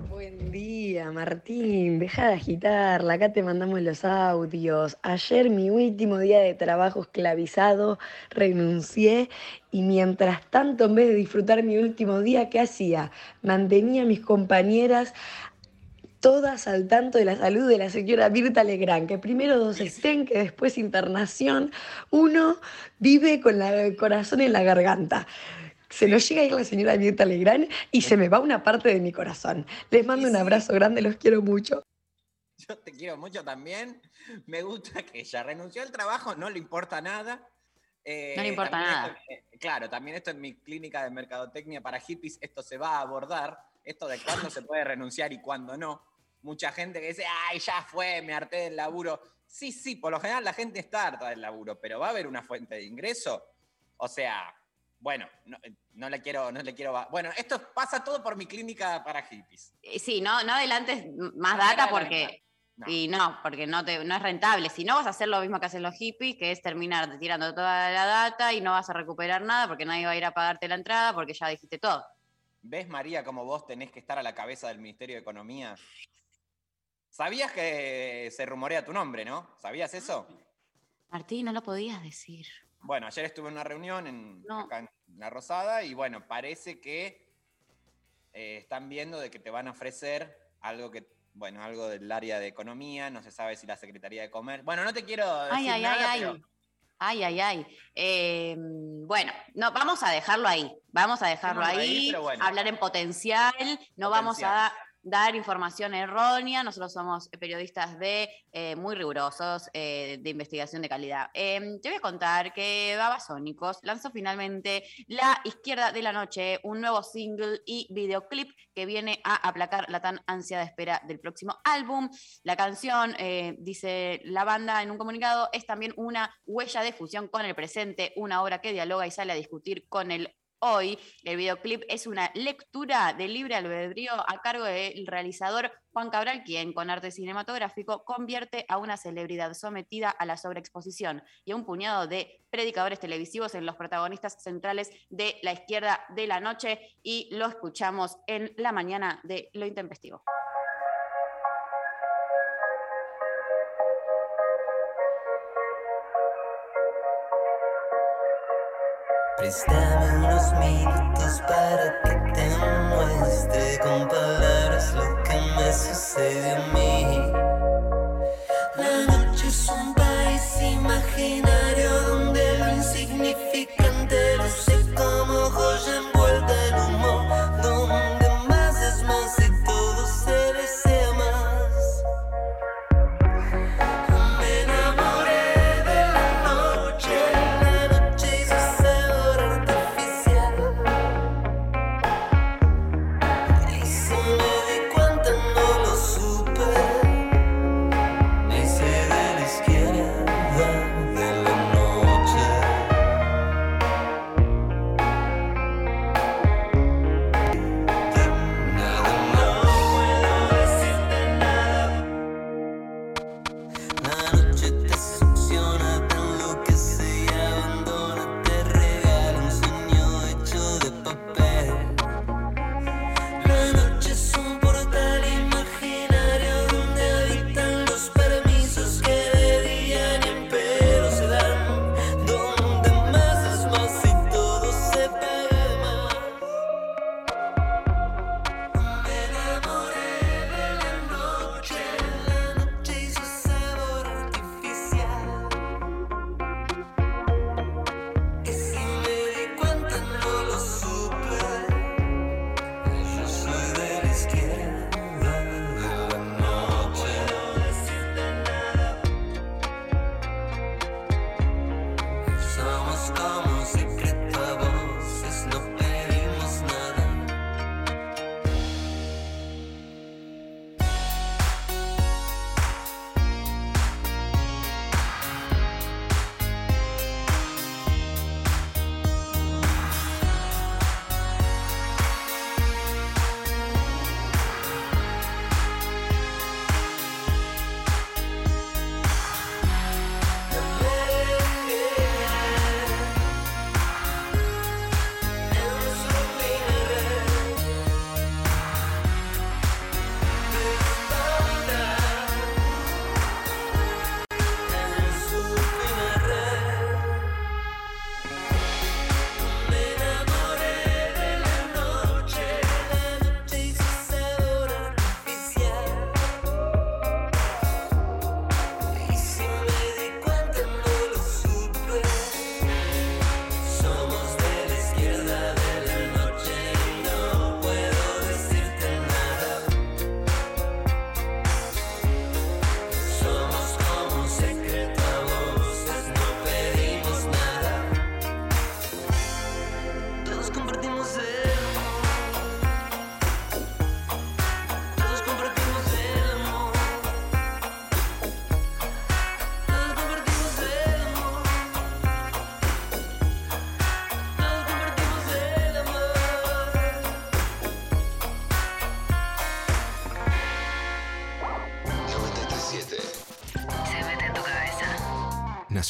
Buen día, Martín. Deja de agitarla. Acá te mandamos los audios. Ayer, mi último día de trabajo esclavizado, renuncié y mientras tanto, en vez de disfrutar mi último día, ¿qué hacía? Mantenía a mis compañeras todas al tanto de la salud de la señora Mirta Legrand, que primero dos estén, que después internación. Uno vive con la- el corazón en la garganta. Se nos llega a ir la señora Mirta Legrand y se me va una parte de mi corazón. Les mando un abrazo grande, los quiero mucho. Yo te quiero mucho también. Me gusta que ella renunció al trabajo, no le importa nada. Eh, No le importa nada. esto- eh, claro, también esto en mi clínica de mercadotecnia para hippies, esto se va a abordar, esto de cuándo se puede renunciar y cuándo no. Mucha gente que dice, ay, ya fue, me harté del laburo. Sí, sí, por lo general la gente está harta del laburo, pero va a haber una fuente de ingreso. O sea, bueno, no, no le quiero, no le quiero. Bueno, esto pasa todo por mi clínica para hippies. Eh, Sí, no, no adelantes más No, data no, porque. Y no, porque no, te, no es rentable. Si no, vas a hacer lo mismo que hacen los hippies, que es terminar tirando toda la data y no vas a recuperar nada porque nadie va a ir a pagarte la entrada porque ya dijiste todo. ¿Ves, María, cómo vos tenés que estar a la cabeza del Ministerio de Economía? ¿Sabías que se rumorea tu nombre, no? ¿Sabías eso? Martín, no lo podías decir. Bueno, ayer estuve en una reunión en, No. acá en La Rosada y bueno, parece que eh, están viendo de que te van a ofrecer algo que, bueno, algo del área de economía, no se sabe si la Secretaría de Comercio. Bueno, no te quiero decir Ay, ay, ay, nada, ay. pero Ay, ay, ay. Eh, bueno, no, vamos a dejarlo ahí. Vamos a dejarlo ahí, ahí, pero bueno. hablar en potencial. No vamos a dar información errónea. Nosotros somos periodistas de eh, muy rigurosos eh, de investigación de calidad. Eh, te voy a contar que Babasónicos lanzó finalmente La Izquierda de la Noche, un nuevo single y videoclip que viene a aplacar la tan ansiada espera del próximo álbum. La canción, eh, dice la banda en un comunicado, es también una huella de fusión con el presente, una obra que dialoga y sale a discutir con el hoy. El videoclip es una lectura de libre albedrío a cargo del realizador Juan Cabral, quien con arte cinematográfico convierte a una celebridad sometida a la sobreexposición y a un puñado de predicadores televisivos en los protagonistas centrales de la izquierda de la noche y lo escuchamos en la mañana de Lo Intempestivo. Préstame unos minutos para que te muestre con palabras lo que me sucede a mí. La noche es un país imaginario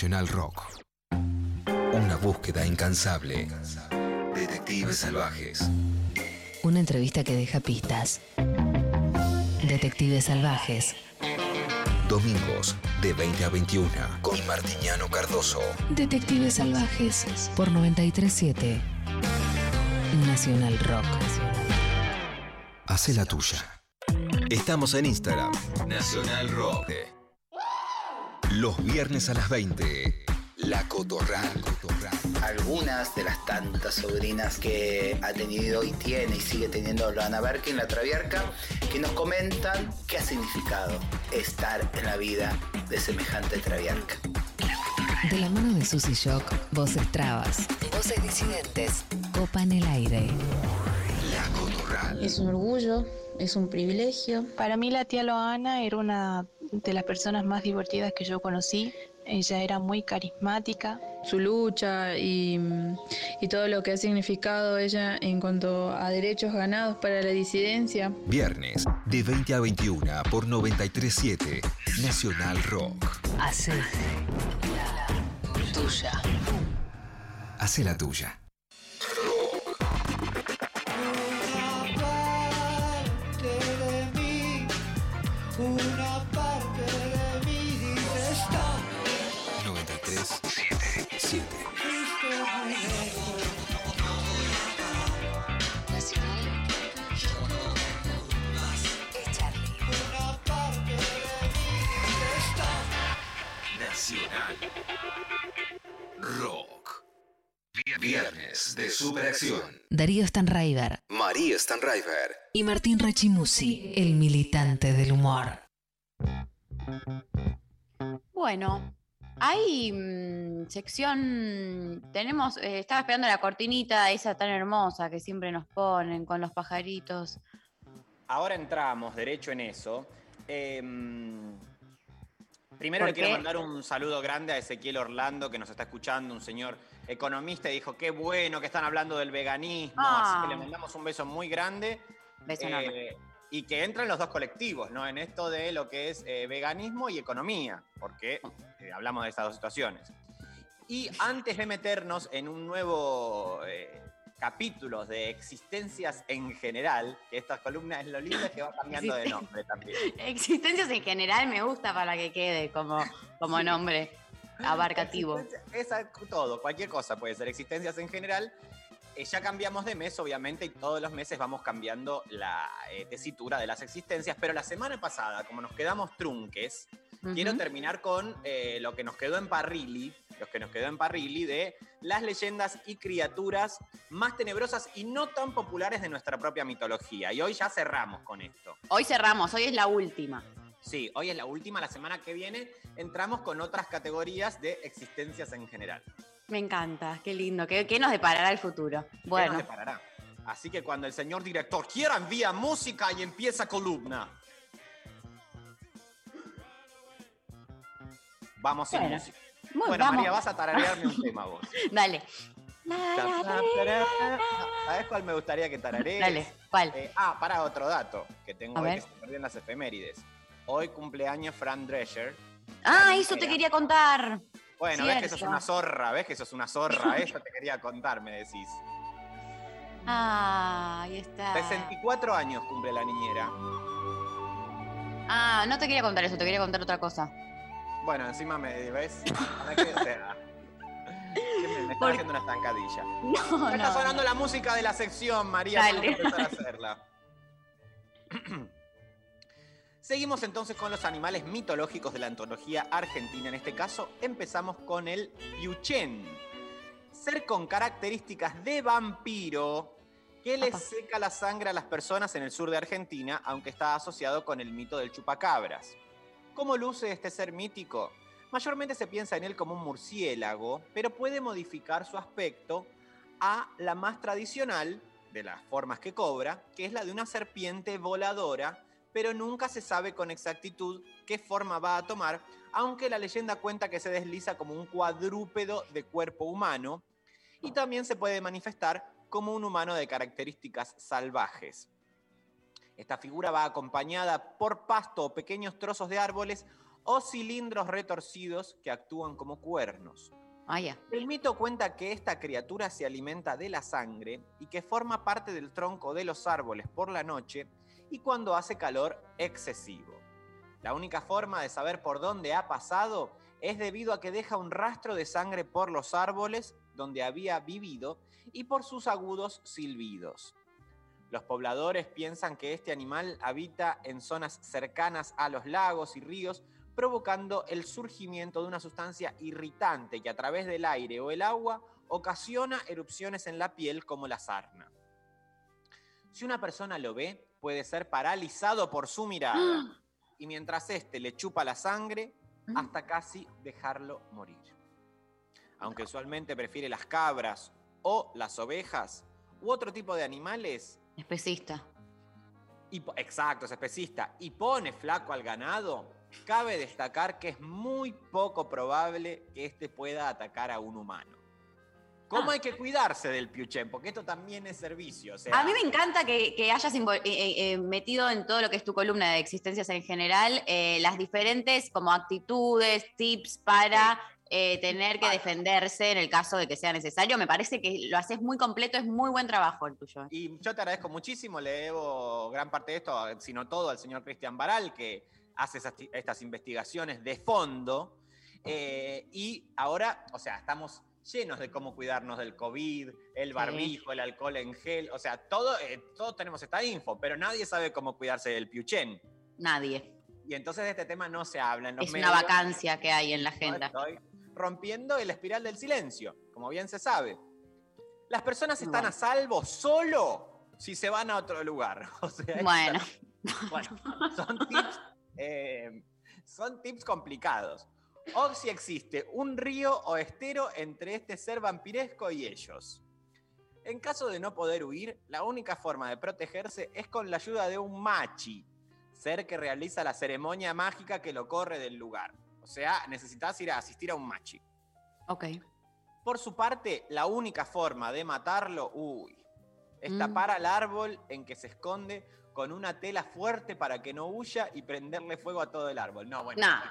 Nacional Rock. Una búsqueda incansable. Detectives salvajes. Una entrevista que deja pistas. Detectives salvajes. Domingos de 20 a 21 con Martiñano Cardoso. Detectives salvajes por 937 Nacional Rock. Hace la tuya. Estamos en Instagram. Nacional Rock. Los viernes a las 20. La Cotorral. Algunas de las tantas sobrinas que ha tenido y tiene y sigue teniendo Loana Berkin, la Traviarca, que nos comentan qué ha significado estar en la vida de semejante Traviarca. De la mano de Susy Shock, voces trabas, voces disidentes, copan el aire. La Cotorral. Es un orgullo, es un privilegio. Para mí la tía Loana era una de las personas más divertidas que yo conocí. Ella era muy carismática. Su lucha y, y todo lo que ha significado ella en cuanto a derechos ganados para la disidencia. Viernes de 20 a 21 por 937 Nacional Rock. Hace la tuya. Hace la tuya. Rock. Viernes de Superacción. Darío Stanraiver María Stanraiver. y Martín Rachimusi, el militante del humor. Bueno, hay mm, sección. Tenemos. eh, estaba esperando la cortinita esa tan hermosa que siempre nos ponen con los pajaritos. Ahora entramos derecho en eso. Em, primero ¿Por le quiero mandar un saludo grande a Ezequiel Orlando que nos está escuchando, un señor economista, y dijo, qué bueno que están hablando del veganismo, Ah. así que le mandamos un beso muy grande. Beso Eh, y que entran los dos colectivos, ¿no? En esto de lo que es eh, veganismo y economía, porque eh, hablamos de esas dos situaciones. Y antes de meternos en un nuevo eh, capítulo de existencias en general, que esta columna es lo lindo es que va cambiando de nombre también. Existencias en general me gusta para que quede como, como nombre abarcativo. Esa- todo, cualquier cosa puede ser. Existencias en general. Eh, ya cambiamos de mes, obviamente, y todos los meses vamos cambiando la eh, tesitura de las existencias. Pero la semana pasada, como nos quedamos trunques, quiero terminar con eh, lo que nos quedó en Parrilli, los que nos quedó en Parrilli, de las leyendas y criaturas más tenebrosas y no tan populares de nuestra propia mitología. Y hoy ya cerramos con esto. Hoy cerramos, hoy es la última. Sí, hoy es la última, la semana que viene entramos con otras categorías de existencias en general. Me encanta, qué lindo. ¿Qué, qué nos deparará el futuro? ¿Qué nos Bueno, deparará? Así que cuando el señor director quiera envía música y empieza columna. Vamos sin Bueno. música. Muy- bueno, vamos. María, vas a tararearme un tema vos. dale. ¿Sabes cuál me gustaría que tararees? Dale, ¿cuál? Eh, ah, para otro dato que tengo hoy que se perdió en las efemérides. Hoy cumpleaños Fran Drescher. Ah, eso te quería contar. Bueno, ves que sos una zorra, ves que sos una zorra. Eso te quería contar, me decís. Ah, ahí está. 64 años cumple la niñera. Ah, no te quería contar eso, te quería contar otra cosa. Bueno, encima me ves. ¿Para qué? O sea, siempre me está haciendo una estancadilla. No, está sonando no. la música de la sección, María. Dale. Vamos a empezar a hacerla. Seguimos entonces con los animales mitológicos de la antología argentina. En este caso, empezamos con el piuchén. Ser con características de vampiro que le seca la sangre a las personas en el sur de Argentina, aunque está asociado con el mito del chupacabras. ¿Cómo luce este ser mítico? Mayormente se piensa en él como un murciélago, pero puede modificar su aspecto a la más tradicional de las formas que cobra, que es la de una serpiente voladora, pero nunca se sabe con exactitud qué forma va a tomar, aunque la leyenda cuenta que se desliza como un cuadrúpedo de cuerpo humano y también se puede manifestar como un humano de características salvajes. Esta figura va acompañada por pasto o pequeños trozos de árboles o cilindros retorcidos que actúan como cuernos. Vaya. El mito cuenta que esta criatura se alimenta de la sangre y que forma parte del tronco de los árboles por la noche y cuando hace calor excesivo. La única forma de saber por dónde ha pasado es debido a que deja un rastro de sangre por los árboles donde había vivido y por sus agudos silbidos. Los pobladores piensan que este animal habita en zonas cercanas a los lagos y ríos, provocando el surgimiento de una sustancia irritante que a través del aire o el agua ocasiona erupciones en la piel como la sarna. Si una persona lo ve, puede ser paralizado por su mirada y mientras éste le chupa la sangre hasta casi dejarlo morir. Aunque usualmente prefiere las cabras o las ovejas u otro tipo de animales, Especista. y exacto, es especista, y pone flaco al ganado, cabe destacar que es muy poco probable que éste pueda atacar a un humano. ¿Cómo hay que cuidarse del piuchen? Porque esto también es servicio. o sea, A mí me encanta que, que hayas eh, eh, eh, metido en todo lo que es tu columna de existencias en general eh, las diferentes como actitudes, tips para eh, tener que defenderse en el caso de que sea necesario. Me parece que lo haces muy completo, es muy buen trabajo el tuyo. Y yo te agradezco muchísimo, le debo gran parte de esto, sino todo, al señor Cristian Baral, que hace esas- estas investigaciones de fondo. Eh, y ahora, o sea, estamos llenos de cómo cuidarnos del COVID, el barbijo, el alcohol en gel, o sea, todo, eh, todos tenemos esta info, pero nadie sabe cómo cuidarse del piuchen. Nadie. Y entonces de este tema no se habla en los Es medios. una vacancia que hay en la No agenda. estoy rompiendo el espiral del silencio, como bien se sabe. Las personas están a salvo solo si se van a otro lugar. O sea, Bueno. bueno, son tips, eh, son tips complicados. O si existe un río o estero entre este ser vampiresco y ellos. En caso de no poder huir, la única forma de protegerse es con la ayuda de un machi, ser que realiza la ceremonia mágica que lo corre del lugar. O sea, necesitas ir a asistir a un machi. Ok. Por su parte, la única forma de matarlo, uy, es Mm. tapar al árbol en que se esconde con una tela fuerte para que no huya y prenderle fuego a todo el árbol. No, bueno, No.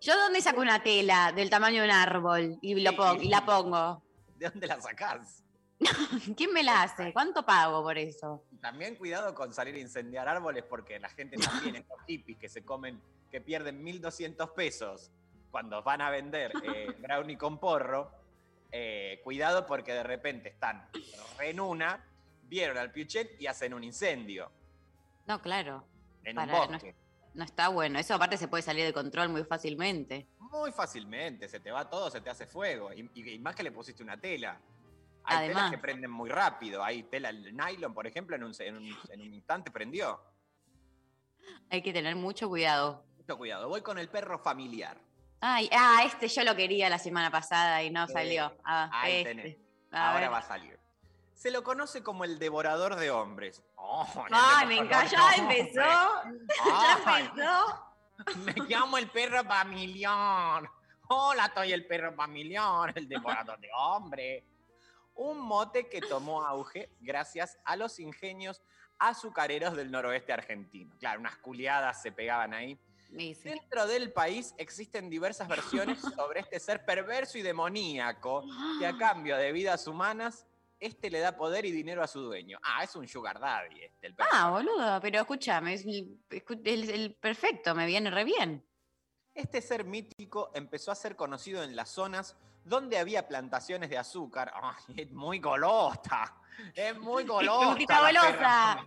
¿Yo dónde saco una tela del tamaño de un árbol y, lo Sí. y la pongo? ¿De dónde la sacás? ¿Quién me la hace? ¿Cuánto pago por eso? También cuidado con salir a incendiar árboles porque la gente también, estos hippies que se comen, que pierden 1.200 pesos cuando van a vender eh, brownie con porro, eh, cuidado porque de repente están en una, vieron al piuchet y hacen un incendio No, claro. en Para- un no- bosque. No está bueno. Eso aparte se puede salir de control muy fácilmente. Muy fácilmente, se te va todo, se te hace fuego. Y más que le pusiste una tela. Hay Además. telas que prenden muy rápido. Hay tela, el nylon, por ejemplo, en un, en un- en un instante prendió. Hay que tener mucho cuidado. Mucho cuidado. Voy con el perro familiar. Ay, ah, este yo lo quería la semana pasada y no salió. Ah, Ahí este. tenés. Ahora ver. va a salir. Se lo conoce como el devorador de hombres. Oh, Ay, me encanta, ya empezó. Ya empezó. Me llamo el perro familiar. Hola, soy el perro familiar, el devorador de hombres. Un mote que tomó auge gracias a los ingenios azucareros del noroeste argentino. Claro, unas culiadas se pegaban ahí. Dentro del país existen diversas versiones sobre este ser perverso y demoníaco que a cambio de vidas humanas, este le da poder y dinero a su dueño. Ah, es un sugar daddy este, el. Ah, boludo, pero escúchame, es el, escu- el- el perfecto, me viene re bien. Este ser mítico empezó a ser conocido en las zonas donde había plantaciones de azúcar. Ay, es muy golosa. Es muy golosa. Golosa.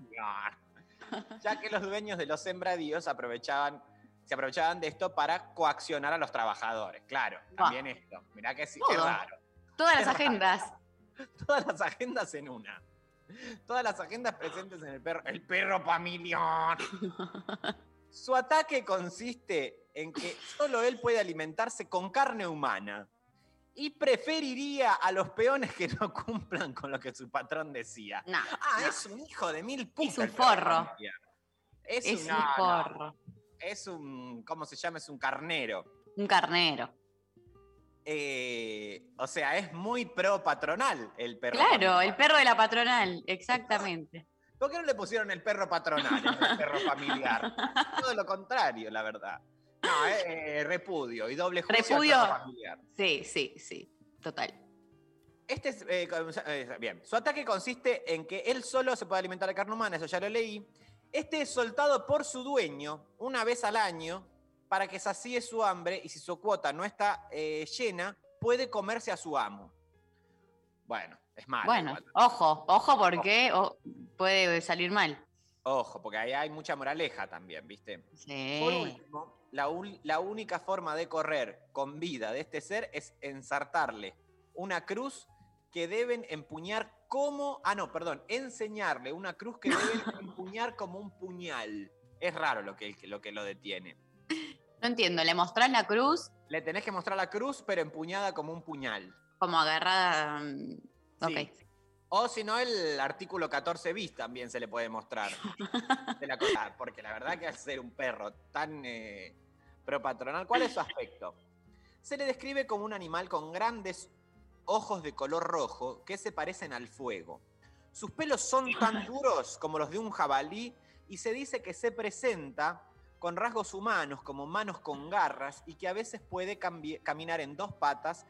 Ya que los dueños de los sembradíos aprovechaban, se aprovechaban de esto para coaccionar a los trabajadores. Claro, también esto. Mirá que sí, qué Todo. raro. Todas las raro. agendas. Todas las agendas en una. Todas las agendas presentes en el perro. El perro familiar. Su ataque consiste en que solo él puede alimentarse con carne humana y preferiría a los peones que no cumplan con lo que su patrón decía. No, ah, no. es un hijo de mil putas. Es un forro. Es, Es un, un no. forro. Es un, ¿cómo se llama? Es un carnero. Un carnero. Eh, o sea, es muy pro patronal el perro. Claro, el perro de la patronal, exactamente. ¿Por qué no le pusieron el perro patronal, el perro familiar? Todo lo contrario, la verdad. No, eh, repudio y doble juicio Repudio. familiar. Sí, sí, sí. Total. Este es, eh, eh, bien, su ataque consiste en que él solo se puede alimentar de carne humana, eso ya lo leí. Este es soltado por su dueño una vez al año para que sacie su hambre y si su cuota no está eh, llena, puede comerse a su amo. Bueno, es malo. Bueno, ojo, ojo porque puede salir mal. Ojo, porque ahí hay mucha moraleja también, ¿viste? Sí. Por último, la, única forma de correr con vida de este ser es ensartarle una cruz que deben empuñar como. Ah, no, perdón, enseñarle una cruz que deben empuñar como un puñal. Es raro lo que, lo que lo detiene. No entiendo, ¿le mostrás la cruz Le tenés que mostrar la cruz, pero empuñada como un puñal. como agarrada? mm, Ok. O si no, el artículo 14 bis también se le puede mostrar. de la cosa, porque la verdad que al ser un perro tan eh, propatronal, ¿cuál es su aspecto? Se le describe como un animal con grandes ojos de color rojo que se parecen al fuego. Sus pelos son tan duros como los de un jabalí y se dice que se presenta con rasgos humanos como manos con garras y que a veces puede caminar en dos patas,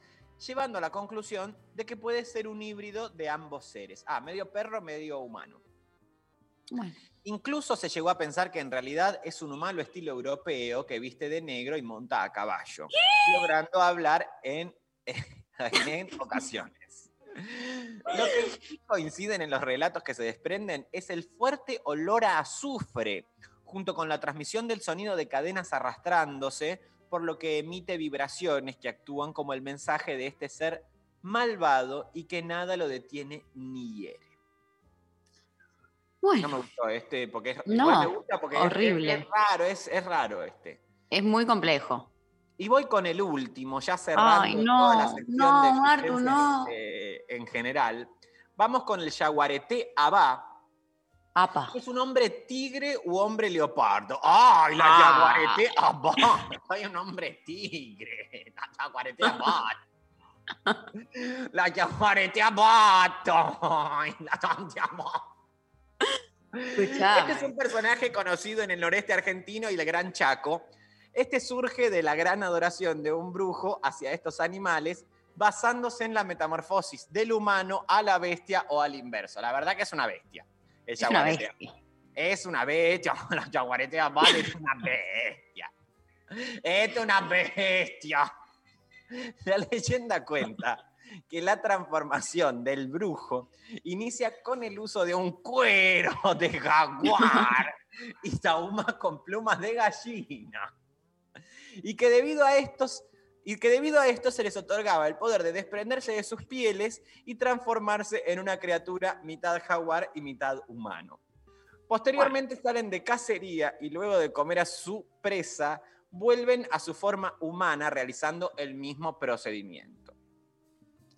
llevando a la conclusión de que puede ser un híbrido de ambos seres. Ah, medio perro, medio humano. Bueno. Incluso se llegó a pensar que en realidad es un humano estilo europeo que viste de negro y monta a caballo, logrando hablar en, en ocasiones. Lo que sí coinciden en los relatos que se desprenden es el fuerte olor a azufre, junto con la transmisión del sonido de cadenas arrastrándose, por lo que emite vibraciones que actúan como el mensaje de este ser malvado y que nada lo detiene ni hiere. Bueno, No me gustó este, porque es, No, me gusta porque horrible. Es, es raro, es, es raro este. es muy complejo. Y voy con el último, ya cerrando Ay, toda la sección no, de Martu, no. eh, en general. Vamos con el yaguareté abá. Apa. ¿Es un hombre tigre u hombre leopardo? ¡Ay, la Ah. yaguareté abá! Soy un hombre tigre. La yaguareté abá. La yaguareté abá. Ay, la tante abá. Escuchame. Este es un personaje conocido en el noreste argentino y el Gran Chaco. Este surge de la gran adoración de un brujo hacia estos animales, basándose en la metamorfosis del humano a la bestia o al inverso. La verdad que es una bestia. El Es una bestia. Es una bestia. La yaguaretea vale, es una bestia. Es una bestia. La leyenda cuenta que la transformación del brujo inicia con el uso de un cuero de jaguar y saumas con plumas de gallina. Y que debido a estos y que debido a esto se les otorgaba el poder de desprenderse de sus pieles y transformarse en una criatura mitad jaguar y mitad humano. Posteriormente salen de cacería y luego de comer a su presa, vuelven a su forma humana realizando el mismo procedimiento.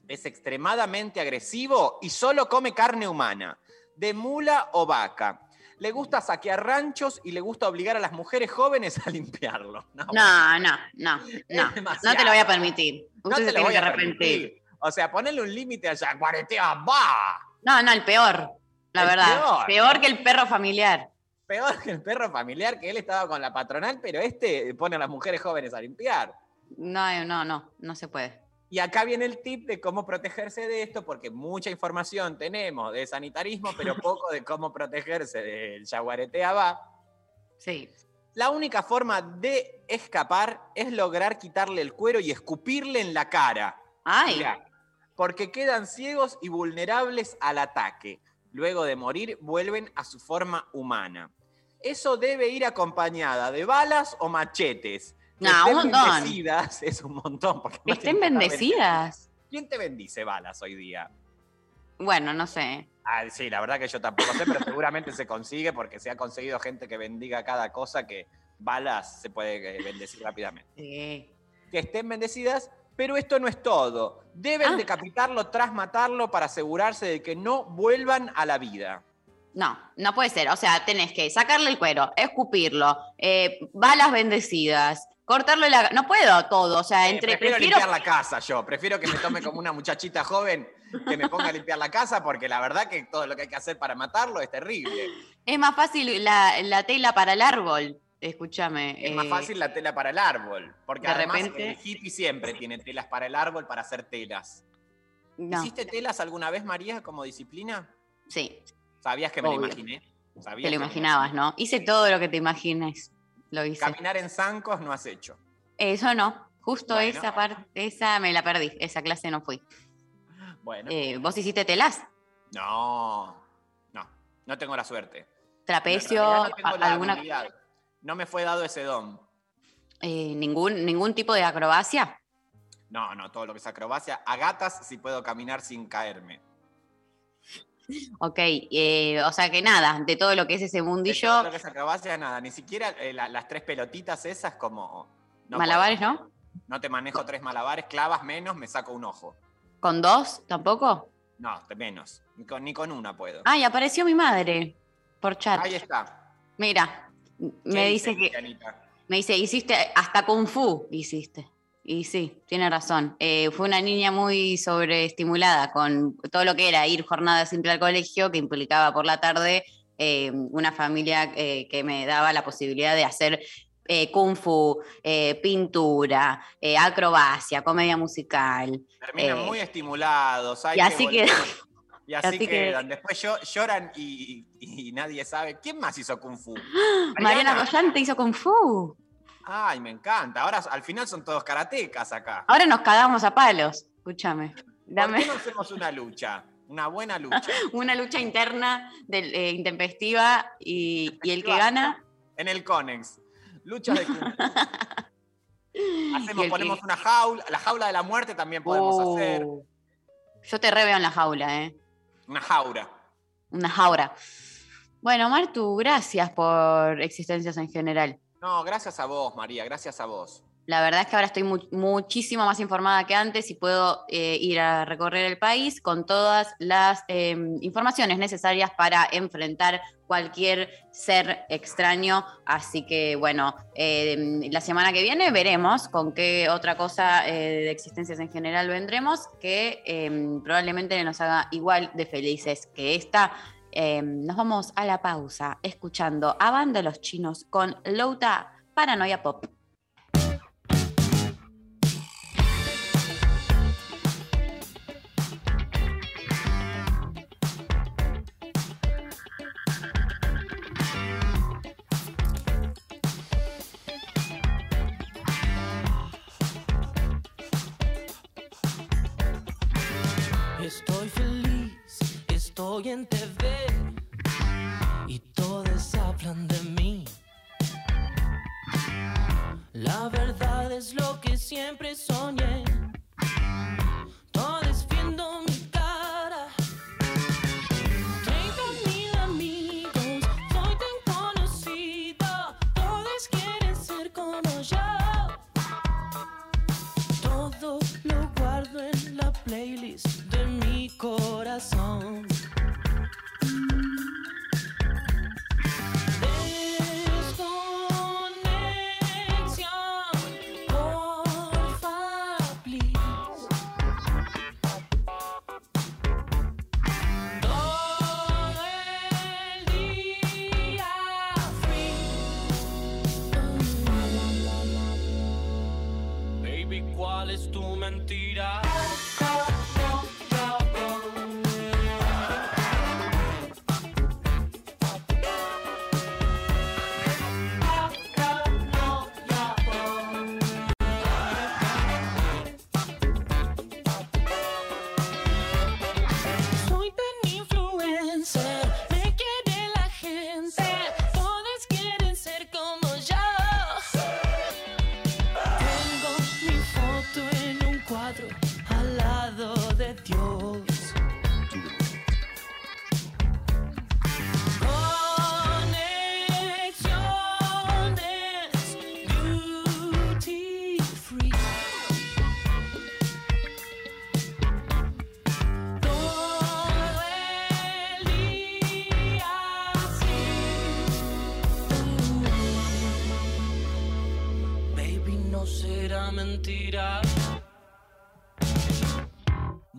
Es extremadamente agresivo y solo come carne humana, de mula o vaca. Le gusta saquear ranchos y le gusta obligar a las mujeres jóvenes a limpiarlo. No, No, no, no, no. No te lo voy a permitir. no Usted te se lo tiene voy que a arrepentir. permitir. O sea, ponerle un límite al yaguaretea, va. No, no, el peor. La El verdad. peor. Peor. que el perro familiar. Peor que el perro familiar, que él estaba con la patronal, pero este pone a las mujeres jóvenes a limpiar. No, no, no, no se puede. Y acá viene el tip de cómo protegerse de esto, porque mucha información tenemos de sanitarismo, pero poco de cómo protegerse del yaguaretea va. Sí. La única forma de escapar es lograr quitarle el cuero y escupirle en la cara. Ay. Mirá, porque quedan ciegos y vulnerables al ataque. Luego de morir, vuelven a su forma humana. Eso debe ir acompañada de balas o machetes. No, un montón. bendecidas es un montón. porque Que estén bendecidas. ¿Quién te bendice balas hoy día? Bueno, no sé. Ah, sí, la verdad que yo tampoco sé, pero seguramente se consigue porque se ha conseguido gente que bendiga cada cosa que balas se puede eh, bendecir rápidamente. Sí. Que estén bendecidas, pero esto no es todo. Deben Ah. decapitarlo tras matarlo para asegurarse de que no vuelvan a la vida. No, no puede ser. O sea, tenés que sacarle el cuero, escupirlo, eh, balas bendecidas, cortarle la... No puedo todo. O sea, Eh, entre... prefiero, prefiero- limpiar la casa yo, prefiero que me tome como una muchachita joven que me ponga a limpiar la casa porque la verdad que todo lo que hay que hacer para matarlo es terrible. Es más fácil la, la tela para el árbol. escúchame. Es más eh, fácil la tela para el árbol. Porque de además repente- el hippie siempre tiene telas para el árbol para hacer telas. No. ¿Hiciste telas alguna vez, María, como disciplina? Sí, ¿Sabías que me lo imaginé? ¿Sabías te lo imaginabas, ¿no? Hice todo lo que te imagines. Lo hice. Caminar en zancos no has hecho. Eso no. Justo Bueno. esa parte, esa me la perdí. Esa clase no fui. Bueno. Eh, ¿Vos hiciste telas? No, no, no tengo la suerte. ¿Trapecio? No tengo a- la ¿Alguna, habilidad. No me fue dado ese don. eh, ningún, ¿Ningún tipo de acrobacia? No, no, todo lo que es acrobacia. A gatas sí puedo caminar sin caerme. Ok, eh, o sea que nada, de todo lo que es ese De mundillo, todo lo que acrobacia, nada. Ni siquiera eh, la- las tres pelotitas esas como... no malabares, puedo. ¿no? No te manejo tres malabares, clavas menos, me saco un ojo. ¿Con dos tampoco? No, de menos. Ni con, ni con una puedo. Ay, apareció mi madre por chat. Ahí está. Mira, ¿Qué me dice dice, que, Anita? me dice, hiciste hasta Kung Fu, hiciste. Y sí, tiene razón. Eh, fue una niña muy sobreestimulada con todo lo que era ir jornada simple al colegio, que implicaba por la tarde eh, una familia eh, que me daba la posibilidad de hacer eh, kung fu, eh, pintura, eh, acrobacia, comedia musical. Terminan eh, muy estimulados. hay y así volver. queda. Y así, así que- quedan. Después llo- lloran y, y nadie sabe. ¿Quién más hizo Kung Fu? Mariana Rollante hizo kung fu. Ay, me encanta. Ahora al final son todos karatecas acá. Ahora nos cagamos a palos. Escúchame. ¿Por Dame qué no hacemos una lucha? Una buena lucha. una lucha interna del, eh, intempestiva y, y el que gana. En el Conex. Lucha de Hacemos, ponemos que- una jaula. La jaula de la muerte también podemos Oh, hacer. Yo te reveo en la jaula, ¿eh? Una jaura. Una jaura. Bueno, Martu, gracias por existencias en general. No, gracias a vos, María. Gracias a vos. La verdad es que ahora estoy mu- muchísimo más informada que antes y puedo eh, ir a recorrer el país con todas las eh, informaciones necesarias para enfrentar cualquier ser extraño. Así que bueno, eh, la semana que viene veremos con qué otra cosa eh, de existencias en general vendremos que eh, probablemente nos haga igual de felices que esta. Eh, nos vamos a la pausa escuchando a Banda Los Chinos con Louta Paranoia Pop.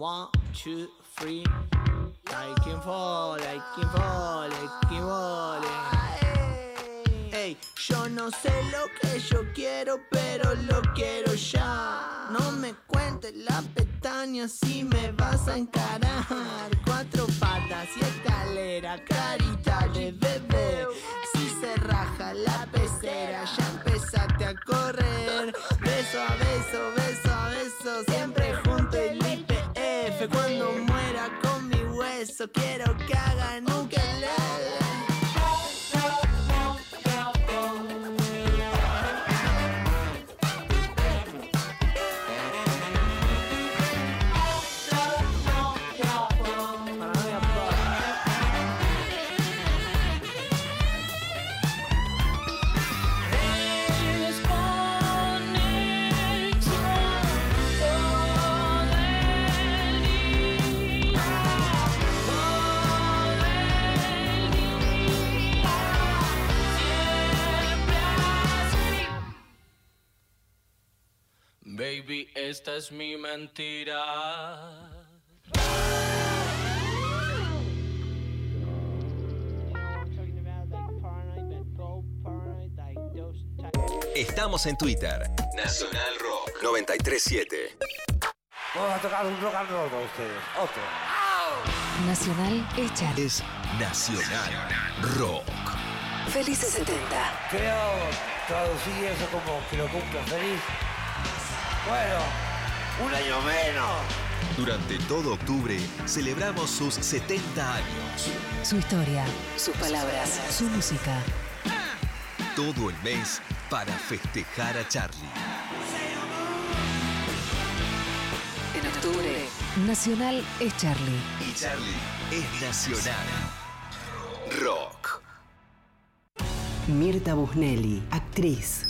One, two, three. Like him fall, like him fall, like him fall. Ey, yo no sé lo que yo quiero, pero lo quiero ya. No me cuentes la pestaña si me vas a encarar. Cuatro patas y escalera, carita de bebé. Si se raja la pecera, ya empezaste a correr. Beso a beso, beso a beso, siempre hueso, quiero que hagan esta es mi mentira. Estamos en Twitter. Nacional Rock 937. Vamos a tocar un rock and roll con ustedes. Otro. Nacional es Charlie. Es Nacional Rock. Felices 70. Creo traducir eso como que lo cumpla feliz. Bueno, un año menos. Durante todo octubre celebramos sus 70 años. Su historia, sus palabras, su música. Todo el mes para festejar a Charlie. En octubre, Nacional es Charlie. Y Charlie es Nacional Rock. Mirta Busnelli, actriz.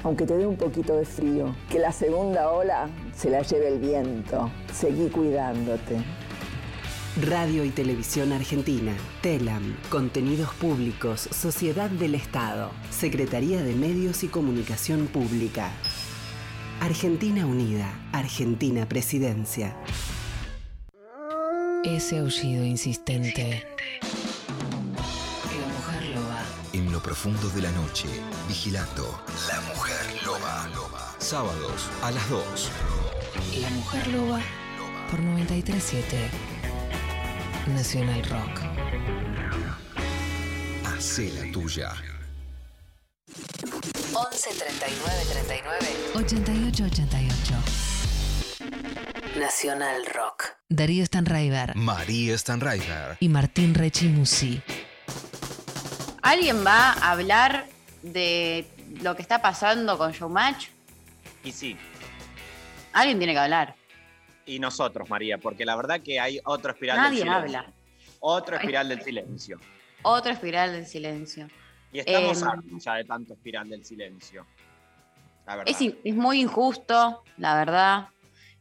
aunque te dé un poquito de frío. Que la segunda ola se la lleve el viento. Seguí cuidándote. Radio y Televisión Argentina, TELAM, Contenidos Públicos, Sociedad del Estado, Secretaría de Medios y Comunicación Pública. Argentina Unida, Argentina Presidencia. Ese aullido insistente. La mujer loba. En lo profundo de la noche, vigilando La. Sábados a las 2. La mujer loba por 937 Nacional Rock. Hacé la tuya. 11 39 39 88 88 Nacional Rock. Darío Stanraiver María Stanraiver. y Martín Rechimusi. ¿Alguien va a hablar de lo que está pasando con Showmatch? Y sí, Alguien tiene que hablar. y nosotros, María, porque la verdad que hay otro espiral Nadie del silencio. habla. Otro espiral del silencio. Otra espiral del silencio. Y estamos hartos ya de tanto espiral del silencio. La verdad. Es, muy injusto, la verdad.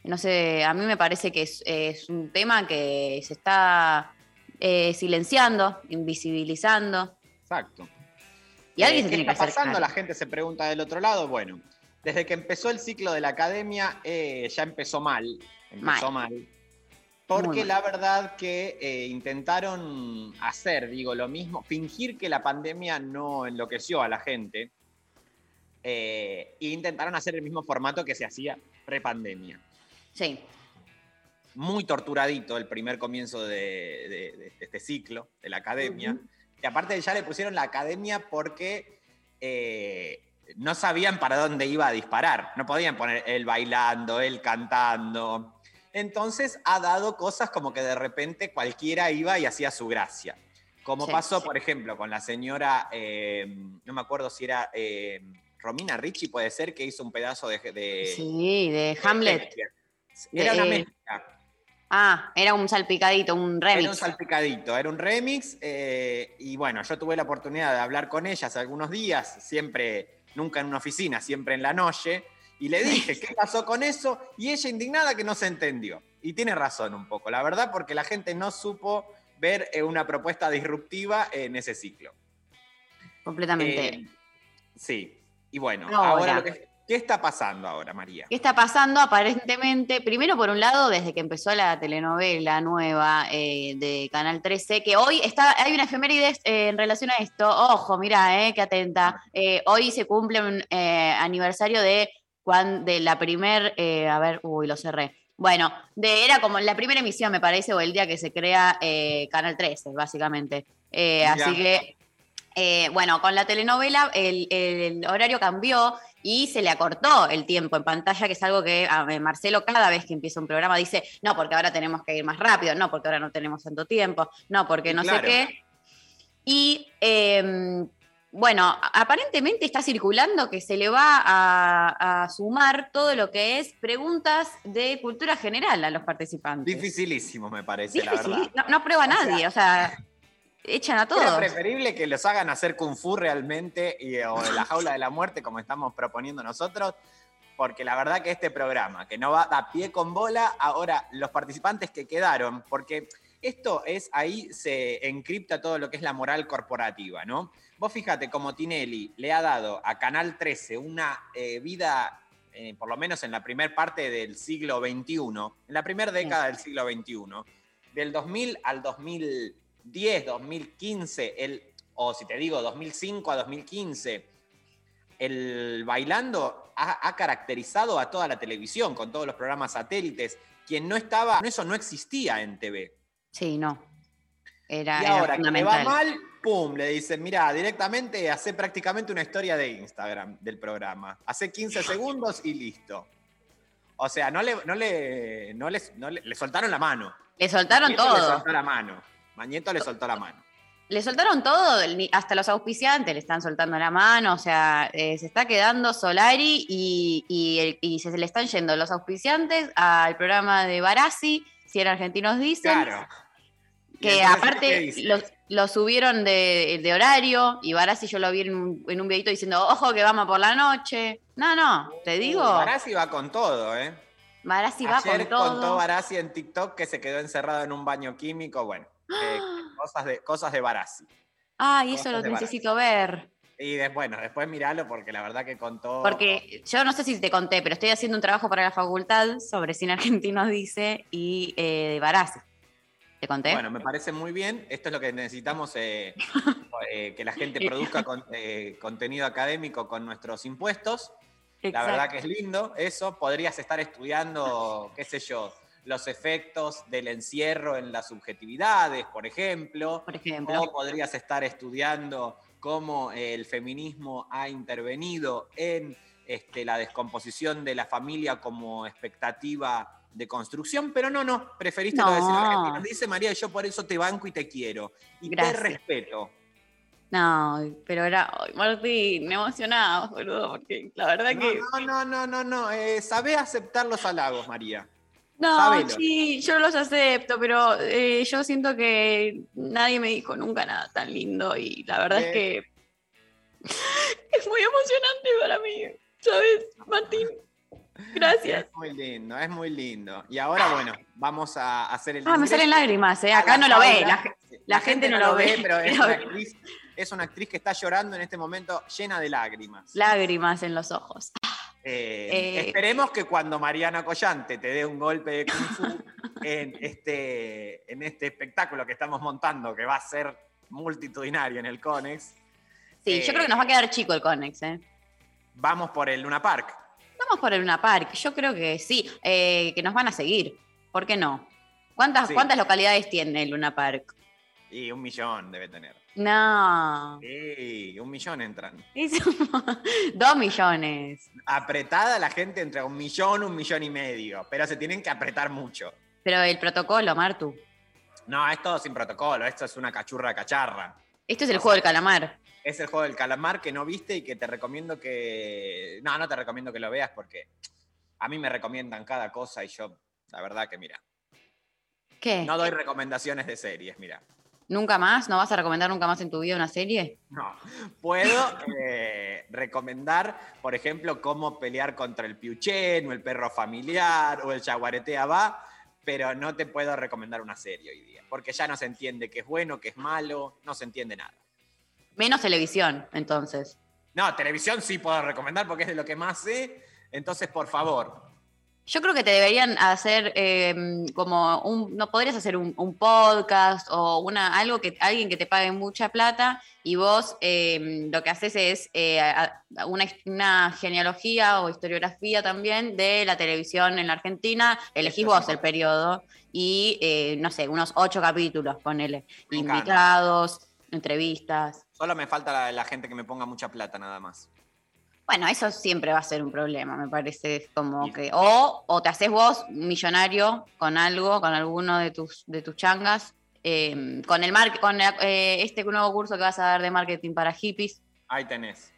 No sé, a mí me parece que es, es un tema que se está eh, silenciando, invisibilizando. Exacto. Y alguien Eh, se ¿Qué tiene que está pasando? La gente se pregunta del otro lado. Bueno, desde que empezó el ciclo de la academia, eh, ya empezó mal. Empezó mal. Porque mal. la verdad que eh, intentaron hacer, digo, lo mismo, fingir que la pandemia no enloqueció a la gente. eh, e intentaron hacer el mismo formato que se hacía pre-pandemia. Sí. Muy torturadito el primer comienzo de, de- de este ciclo, de la academia. Y aparte ya le pusieron la academia porque eh, no sabían para dónde iba a disparar. No podían poner él bailando, él cantando. Entonces ha dado cosas como que de repente cualquiera iba y hacía su gracia. Como Sí, pasó, sí. por ejemplo, con la señora, eh, no me acuerdo si era eh, Romina Ricci, puede ser, que hizo un pedazo de... de- Sí, de Hamlet. Era una Eh, mezcla. Ah, era un salpicadito, un remix. Era un salpicadito, era un remix. eh, y bueno, yo tuve la oportunidad de hablar con ella hace algunos días, siempre, nunca en una oficina, siempre en la noche. Y le dije, ¿qué pasó con eso? Y ella indignada que no se entendió. Y tiene razón un poco, la verdad, porque la gente no supo ver eh, una propuesta disruptiva en ese ciclo. Completamente. Eh, sí. Y bueno, Ahora. ahora, lo que- ¿qué está pasando ahora, María? ¿Qué está pasando? Aparentemente, primero por un lado, desde que empezó la telenovela nueva eh, de Canal 13, que hoy está, hay una efemérides eh, en relación a esto. Ojo, mira, eh, qué atenta. Eh, hoy se cumple un aniversario de, de la primer, a ver, uy, lo cerré. Bueno, de, era como la primera emisión, me parece, o el día que se crea Canal 13, básicamente. Así que bueno, con la telenovela el, el horario cambió y se le acortó el tiempo en pantalla, que es algo que a ver, Marcelo cada vez que empieza un programa dice, no, porque ahora tenemos que ir más rápido, no, porque ahora no tenemos tanto tiempo, no, porque no Claro. sé qué. Y eh, bueno, aparentemente está circulando que se le va a, a sumar todo lo que es preguntas de cultura general a los participantes. Dificilísimo, me parece, la verdad. no, no aprueba nadie, o sea, echan a Era todos. preferible que los hagan hacer kung fu realmente y, o de la jaula de la muerte como estamos proponiendo nosotros, porque la verdad que este programa, que no va a pie con bola, ahora los participantes que quedaron, porque esto es, ahí se encripta todo lo que es la moral corporativa, ¿no? Vos fíjate como Tinelli le ha dado a Canal 13 una eh, vida, eh, por lo menos en la primera parte del siglo XXI, en la primera década del siglo XXI, del 2000 al 2010, 2015, el, o si te digo 2005 a 2015, el bailando ha, ha caracterizado a toda la televisión con todos los programas satélites. Quien no estaba, eso no existía en TV. Sí, no. Era, Y era ahora que le va mal, pum, le dicen, mira, directamente hace prácticamente una historia de Instagram del programa. Hace 15 segundos y listo. O sea, no le, no le, no les- no le, le soltaron la mano. Le soltaron Mañeto Le todo. soltó la mano. Mañeto le soltó la mano. Le soltaron todo, hasta los auspiciantes le están soltando la mano, o sea, eh, se está quedando Solari y, y el- y se le están yendo los auspiciantes al programa de Barassi, si eran argentinos dicen, Claro. ¿Y que aparte lo, subieron de, de horario y Barassi yo lo vi en un, en un videito diciendo, ojo que vamos por la noche. No, no, te digo, Barassi va con todo, ¿eh? Barassi va Ayer con todo. contó Barassi en TikTok que se quedó encerrado en un baño químico. Bueno, eh, cosas, de, cosas de Barassi. Ay, eso cosas lo necesito ver. Y de- bueno, después miralo porque la verdad que contó. Porque yo no sé si te conté, pero estoy haciendo un trabajo para la facultad sobre cine argentino, dice, y eh, de Barassi. ¿Te conté? Bueno, me parece muy bien. Esto es lo que necesitamos, eh, eh, que la gente produzca con- eh, contenido académico con nuestros impuestos. La verdad que es lindo eso. Podrías estar estudiando, qué sé yo, los efectos del encierro en las subjetividades, por ejemplo. Por ejemplo. O podrías estar estudiando cómo el feminismo ha intervenido en este, la descomposición de la familia como expectativa de construcción, pero no, no, preferiste lo de cine No. argentino. Dice María, yo por eso te banco y te quiero. Y Gracias. te respeto. No, pero era, Martín, me emocionaba, boludo, porque la verdad No, que... no, no, no, no, no. Eh, sabés aceptar los halagos, María. No, sí, yo los acepto, pero eh, yo siento que nadie me dijo nunca nada tan lindo y la verdad es que es muy emocionante para mí, ¿sabes, Martín? Gracias. Es muy lindo, es muy lindo. Y ahora, bueno, vamos a hacer el. Ah, me salen lágrimas, ¿eh? Acá la no lo ve, la, la gente no lo ve. pero es una, actriz, es una actriz que está llorando en este momento llena de lágrimas. Lágrimas en los ojos. Eh, Eh. Esperemos que cuando Mariana Collante te dé un golpe de kung fu en este, en este espectáculo que estamos montando, que va a ser multitudinario en el Conex, Sí, Eh. yo creo que nos va a quedar chico el Conex, ¿eh? vamos por el Luna Park. Vamos por el Luna Park, yo creo que sí, eh, que nos van a seguir. ¿Por qué no? ¿Cuántas, Sí. ¿Cuántas localidades tiene el Luna Park? Y un millón debe tener. No, Sí, un millón entran. es dos millones. Apretada la gente entre un millón, un millón y medio, pero se tienen que apretar mucho. Pero el protocolo, Martu. No, es todo sin protocolo, esto es una cachurra cacharra. Esto es el juego del calamar. Es el juego del calamar que no viste y que te recomiendo que... No, no te recomiendo que lo veas porque a mí me recomiendan cada cosa y yo, la verdad que mira, ¿Qué? No doy recomendaciones de series, mira. ¿Nunca más? ¿No vas a recomendar nunca más en tu vida una serie? No. Puedo eh, recomendar, por ejemplo, cómo pelear contra el piuchen o el perro familiar o el jaguaretea va, pero no te puedo recomendar una serie hoy día, porque ya no se entiende qué es bueno, qué es malo, no se entiende nada. Menos televisión, entonces. No, televisión sí puedo recomendar porque es de lo que más sé, entonces por favor. Yo creo que te deberían hacer eh, como un, no podrías hacer un, un podcast o una algo que alguien que te pague mucha plata y vos eh, lo que haces es eh, una, una genealogía o historiografía también de la televisión en la Argentina. Elegís vos el periodo y eh, no sé, unos ocho capítulos, ponele, Me encanta. invitados, entrevistas. Solo me falta la, la gente que me ponga mucha plata nada más. Bueno, eso siempre va a ser un problema, me parece es como que. O, o te haces vos millonario con algo, con alguno de tus, de tus changas, eh, con el mar, con eh, este nuevo curso que vas a dar de marketing para hippies. Ahí tenés.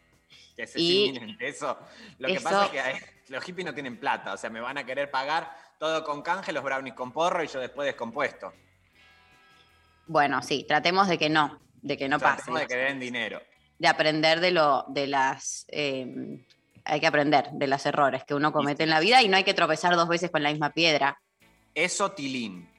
Que se Y eso. Lo que pasa es que los hippies no tienen plata, o sea, me van a querer pagar todo con canje, los brownies con porro y yo después descompuesto. Bueno, sí, tratemos de que no, de que no pase. Tratemos de que den dinero. De aprender de lo, de las. eh, hay que aprender de los errores que uno comete en la vida y no hay que tropezar dos veces con la misma piedra. Eso, Tilín.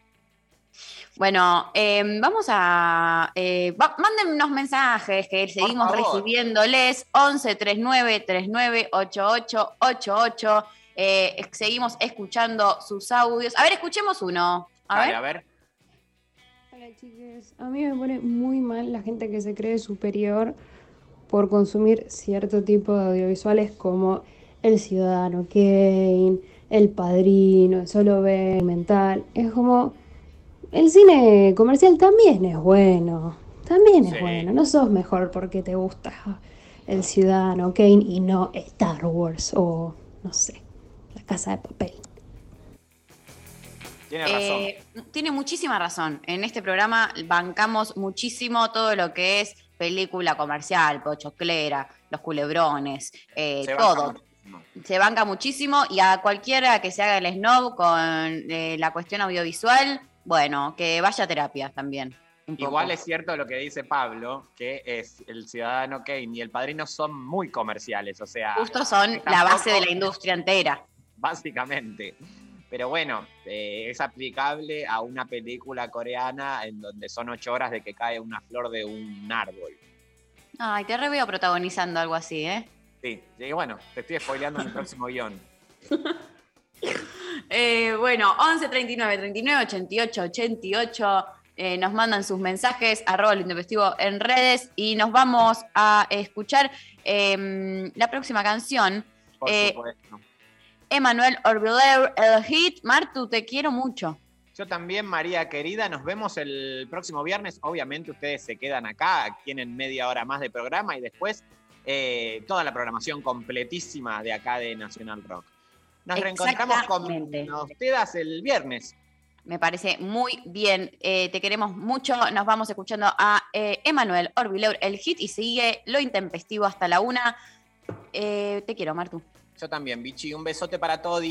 Bueno, eh, vamos a. Eh, va- mándennos mensajes que seguimos recibiéndoles. 11 39 39 88 88. Eh, seguimos escuchando sus audios. A ver, escuchemos uno. A Dale, ver. a ver. Hola chiques, a mí me pone muy mal la gente que se cree superior por consumir cierto tipo de audiovisuales como El Ciudadano Kane, El Padrino, El Solo Ve, Mental. Es como, el cine comercial también es bueno, también es Sí. bueno, no sos mejor porque te gusta El Ciudadano Kane y no Star Wars o, no sé, La Casa de Papel. Tiene razón. Eh, tiene muchísima razón. En este programa bancamos muchísimo todo lo que es película comercial, pochoclera, los culebrones, eh, Se todo. Se banca muchísimo y a cualquiera que se haga el snob con eh, la cuestión audiovisual, bueno, que vaya a terapia también. Igual es cierto lo que dice Pablo, que es el ciudadano Kane y el padrino son muy comerciales, o sea. Justo son la base de la industria entera. Básicamente. Pero bueno, eh, es aplicable a una película coreana en donde son ocho horas de que cae una flor de un árbol. Ay, te re veo protagonizando algo así, ¿eh? Sí, y bueno, te estoy spoileando mi próximo guion. Eh, bueno, 11 39 39 88 88. eh, nos mandan sus mensajes, arroba lo intempestivo en redes y nos vamos a escuchar eh, la próxima canción. Por Eh, supuesto. Emanuel Orbiler, el hit. Martu, te quiero mucho. Yo también, María querida, nos vemos el próximo viernes. Obviamente ustedes se quedan acá, tienen media hora más de programa y después eh, toda la programación completísima de acá de Nacional Rock. Nos reencontramos con ustedes el viernes. Me parece muy bien. Eh, te queremos mucho. Nos vamos escuchando a eh, Emanuel Orbiler, el hit, y sigue lo intempestivo hasta la una. Eh, te quiero, Martu. Yo también, Bichi. Un besote para todos.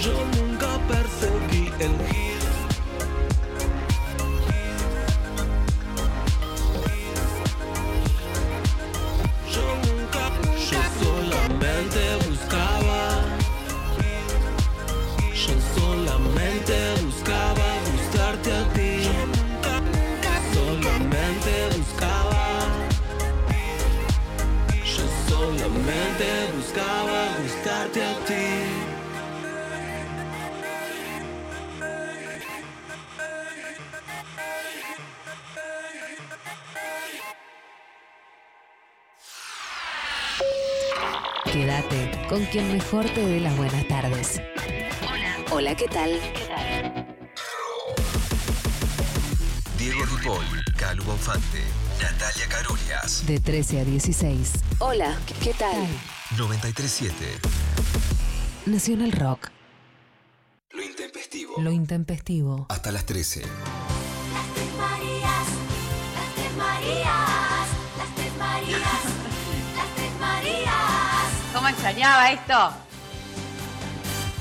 Yo nunca perseguí el hit. Quien mejor te dé las buenas tardes. Hola. Hola, ¿qué tal? Diego Ripoll, Calu Bonfante, Natalia Carolias, De 13 a 16. Hola, ¿qué tal? 937. Nacional Rock. Lo intempestivo. Lo intempestivo. Hasta las 13. Marías, las tres Marías, las tres Marías, las tres Marías, ¿Cómo extrañaba esto?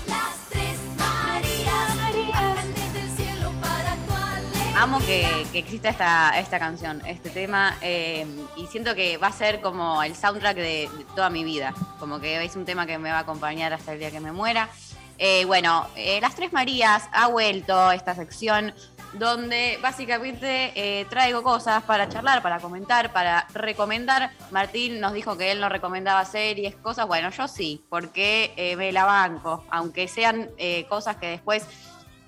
las tres Marías, bajan desde el cielo para tu. Amo que, que exista esta, esta canción, este tema, eh, y siento que va a ser como el soundtrack de, de toda mi vida. Como que es un tema que me va a acompañar hasta el día que me muera. Eh, bueno, eh, Las Tres Marías ha vuelto esta sección donde básicamente eh, traigo cosas para charlar, para comentar, para recomendar. Martín nos dijo que él no recomendaba series, cosas. Bueno, yo sí, porque eh, me la banco, aunque sean eh, cosas que después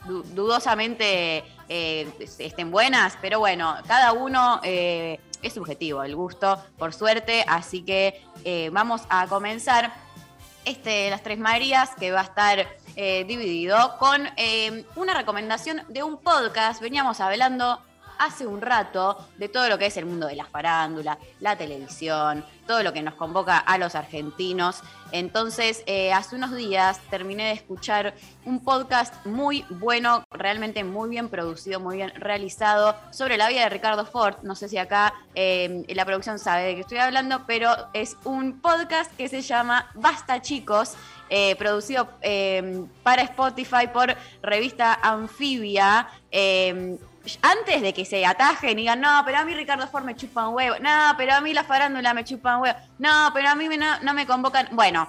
du- dudosamente estén buenas, pero bueno, cada uno es subjetivo, el gusto, por suerte, así que vamos a comenzar este Las Tres Marías, que va a estar eh, dividido con eh, una recomendación de un podcast. Veníamos hablando hace un rato de todo lo que es el mundo de la farándula, la televisión, todo lo que nos convoca a los argentinos. Entonces, eh, hace unos días terminé de escuchar un podcast muy bueno, realmente muy bien producido, muy bien realizado, sobre la vida de Ricardo Ford. No sé si acá eh, la producción sabe de qué estoy hablando, pero es un podcast que se llama Basta Chicos, eh, producido eh, para Spotify por revista Anfibia. eh, antes de que se atajen y digan, no, pero a mí Ricardo Ford me chupa un huevo, no, pero a mí la farándula me chupa un huevo, no, pero a mí me- no, me convocan. Bueno,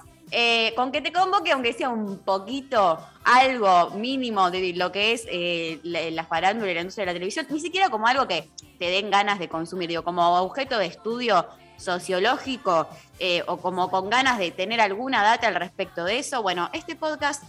con que te convoque, aunque sea un poquito, algo mínimo de lo que es eh, la, la farándula y la industria de la televisión, ni siquiera como algo que te den ganas de consumir, digo, como objeto de estudio sociológico eh, o como con ganas de tener alguna data al respecto de eso, bueno, este podcast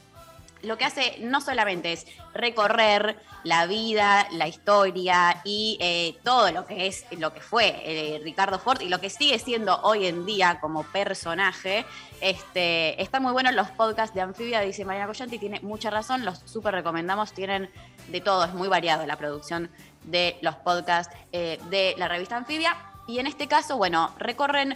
lo que hace no solamente es recorrer la vida, la historia y eh, todo lo que es lo que fue eh, Ricardo Ford y lo que sigue siendo hoy en día como personaje. Este, está muy bueno los podcasts de Anfibia, dice Mariana Collanti, tiene mucha razón, los súper recomendamos, tienen de todo, es muy variado la producción de los podcasts de la revista Anfibia. Y en este caso, bueno, recorren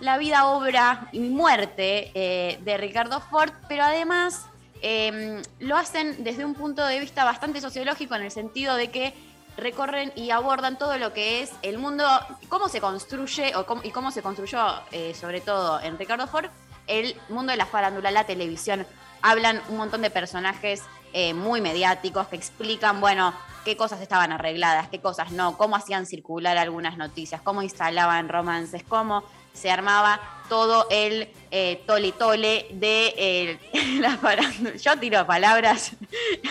la vida, obra y muerte eh, de Ricardo Ford, pero además eh, lo hacen desde un punto de vista bastante sociológico en el sentido de que recorren y abordan todo lo que es el mundo, cómo se construye o cómo- y cómo se construyó, eh, sobre todo en Ricardo Ford, el mundo de la farándula, la televisión. Hablan un montón de personajes eh, muy mediáticos que explican, bueno, qué cosas estaban arregladas, qué cosas no, cómo hacían circular algunas noticias, cómo instalaban romances, cómo se armaba todo el eh, tole tole de eh, la farándula. Yo tiro palabras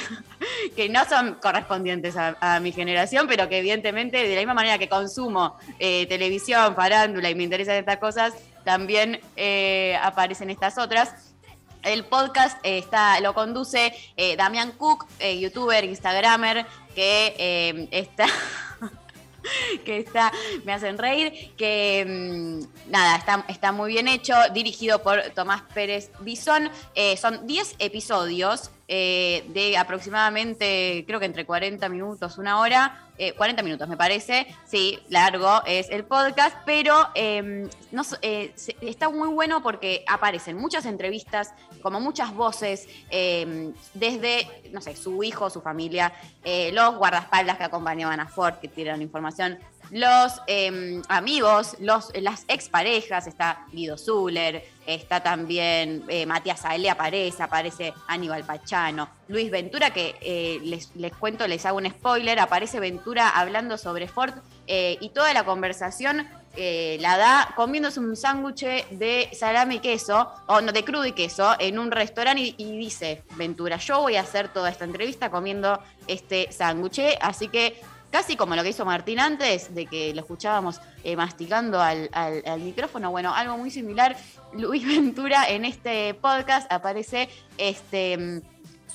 que no son correspondientes a, mi generación, pero que evidentemente de la misma manera que consumo eh, televisión, farándula y me interesan estas cosas, también eh, aparecen estas otras. El podcast eh, está, lo conduce eh, Damián Cook, eh, youtuber, instagramer, que eh, está que está, me hacen reír, que mm, nada, está, está muy bien hecho, dirigido por Tomás Pérez Bisón. Son 10 episodios eh, de aproximadamente, creo que entre 40 minutos, una hora. eh, 40 minutos me parece, sí, largo es el podcast, pero so- eh, está muy bueno porque aparecen muchas entrevistas, como muchas voces, eh, desde, no sé, su hijo, su familia, eh, los guardaespaldas que acompañaban a Ford, que tiraron información, los eh, amigos, los, las exparejas, está Guido Zuller, está también eh, Matías Ale aparece, aparece Aníbal Pachano, Luis Ventura, que eh, les, les cuento, les hago un spoiler, aparece Ventura hablando sobre Ford eh, y toda la conversación la da comiéndose un sándwich de salame y queso, o no, de crudo y queso, en un restaurante y, y dice, Ventura, yo voy a hacer toda esta entrevista comiendo este sándwich, así que casi como lo que hizo Martín antes, de que lo escuchábamos eh, masticando al, al- al micrófono, bueno, algo muy similar, Luis Ventura en este podcast aparece este...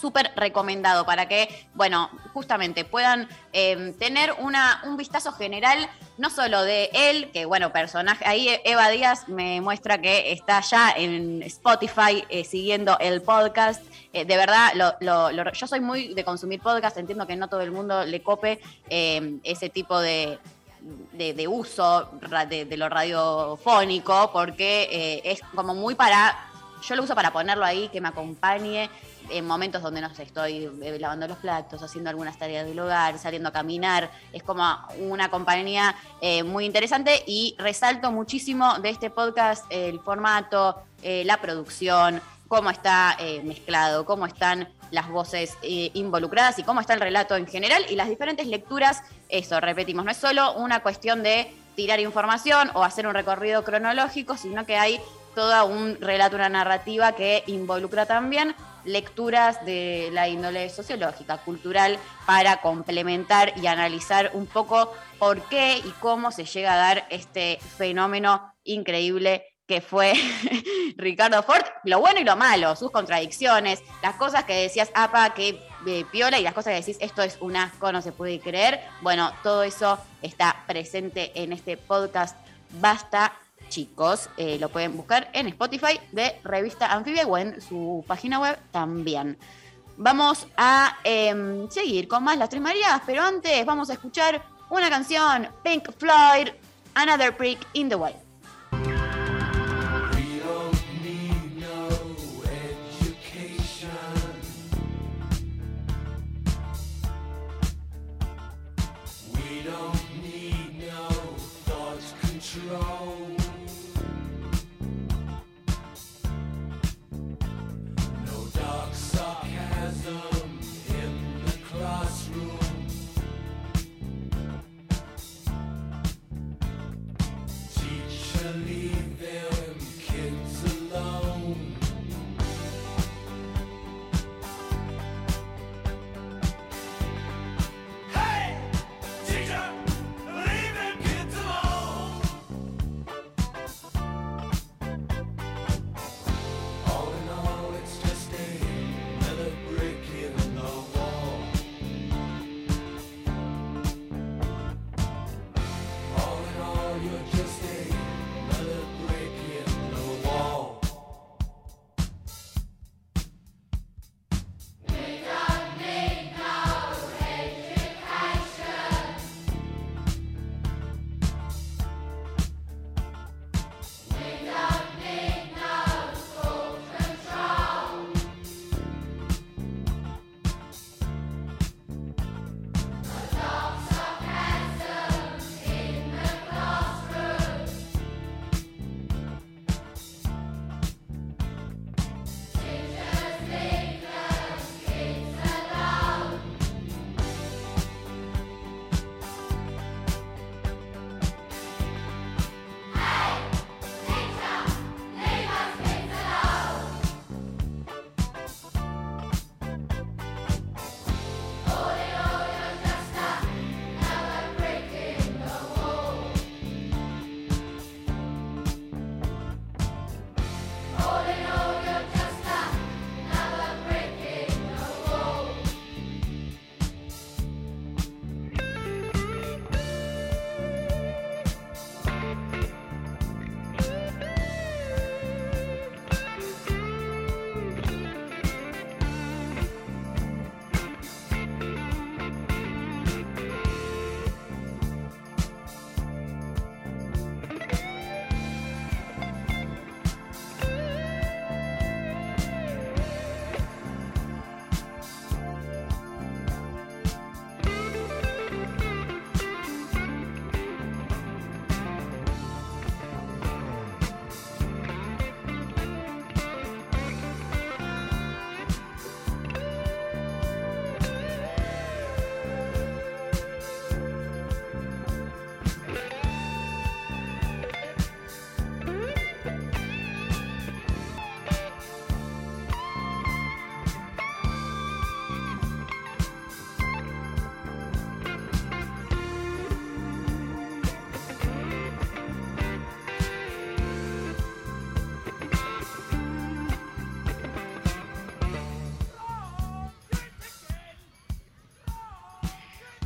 súper recomendado para que, bueno, justamente puedan eh, tener una, un vistazo general, no solo de él, que bueno, personaje, ahí Eva Díaz me muestra que está ya en Spotify eh, siguiendo el podcast. Eh, de verdad, lo- lo- lo- yo soy muy de consumir podcast, entiendo que no todo el mundo le cope eh, ese tipo de, de, uso de lo radiofónico, porque eh, es como muy para. Yo lo uso para ponerlo ahí, que me acompañe en momentos donde no sé, estoy eh, lavando los platos, haciendo algunas tareas del hogar, saliendo a caminar. Es como una compañía eh, muy interesante y resalto muchísimo de este podcast el formato, eh, la producción, cómo está mezclado, cómo están las voces involucradas y cómo está el relato en general y las diferentes lecturas. Eso, repetimos, no es solo una cuestión de tirar información o hacer un recorrido cronológico, sino que hay todo un relato, una narrativa que involucra también lecturas de la índole sociológica, cultural, para complementar y analizar un poco por qué y cómo se llega a dar este fenómeno increíble que fue Ricardo Ford, lo bueno y lo malo, sus contradicciones, las cosas que decías, apa, que eh, piola, y las cosas que decís, esto es un asco, no se puede creer. Bueno, todo eso está presente en este podcast. Basta, chicos. Eh, lo pueden buscar en Spotify de Revista Anfibia o en su página web también. Vamos a em, seguir con más Las Tres Marías, pero antes vamos a escuchar una canción, Pink Floyd, Another Brick in the Wall.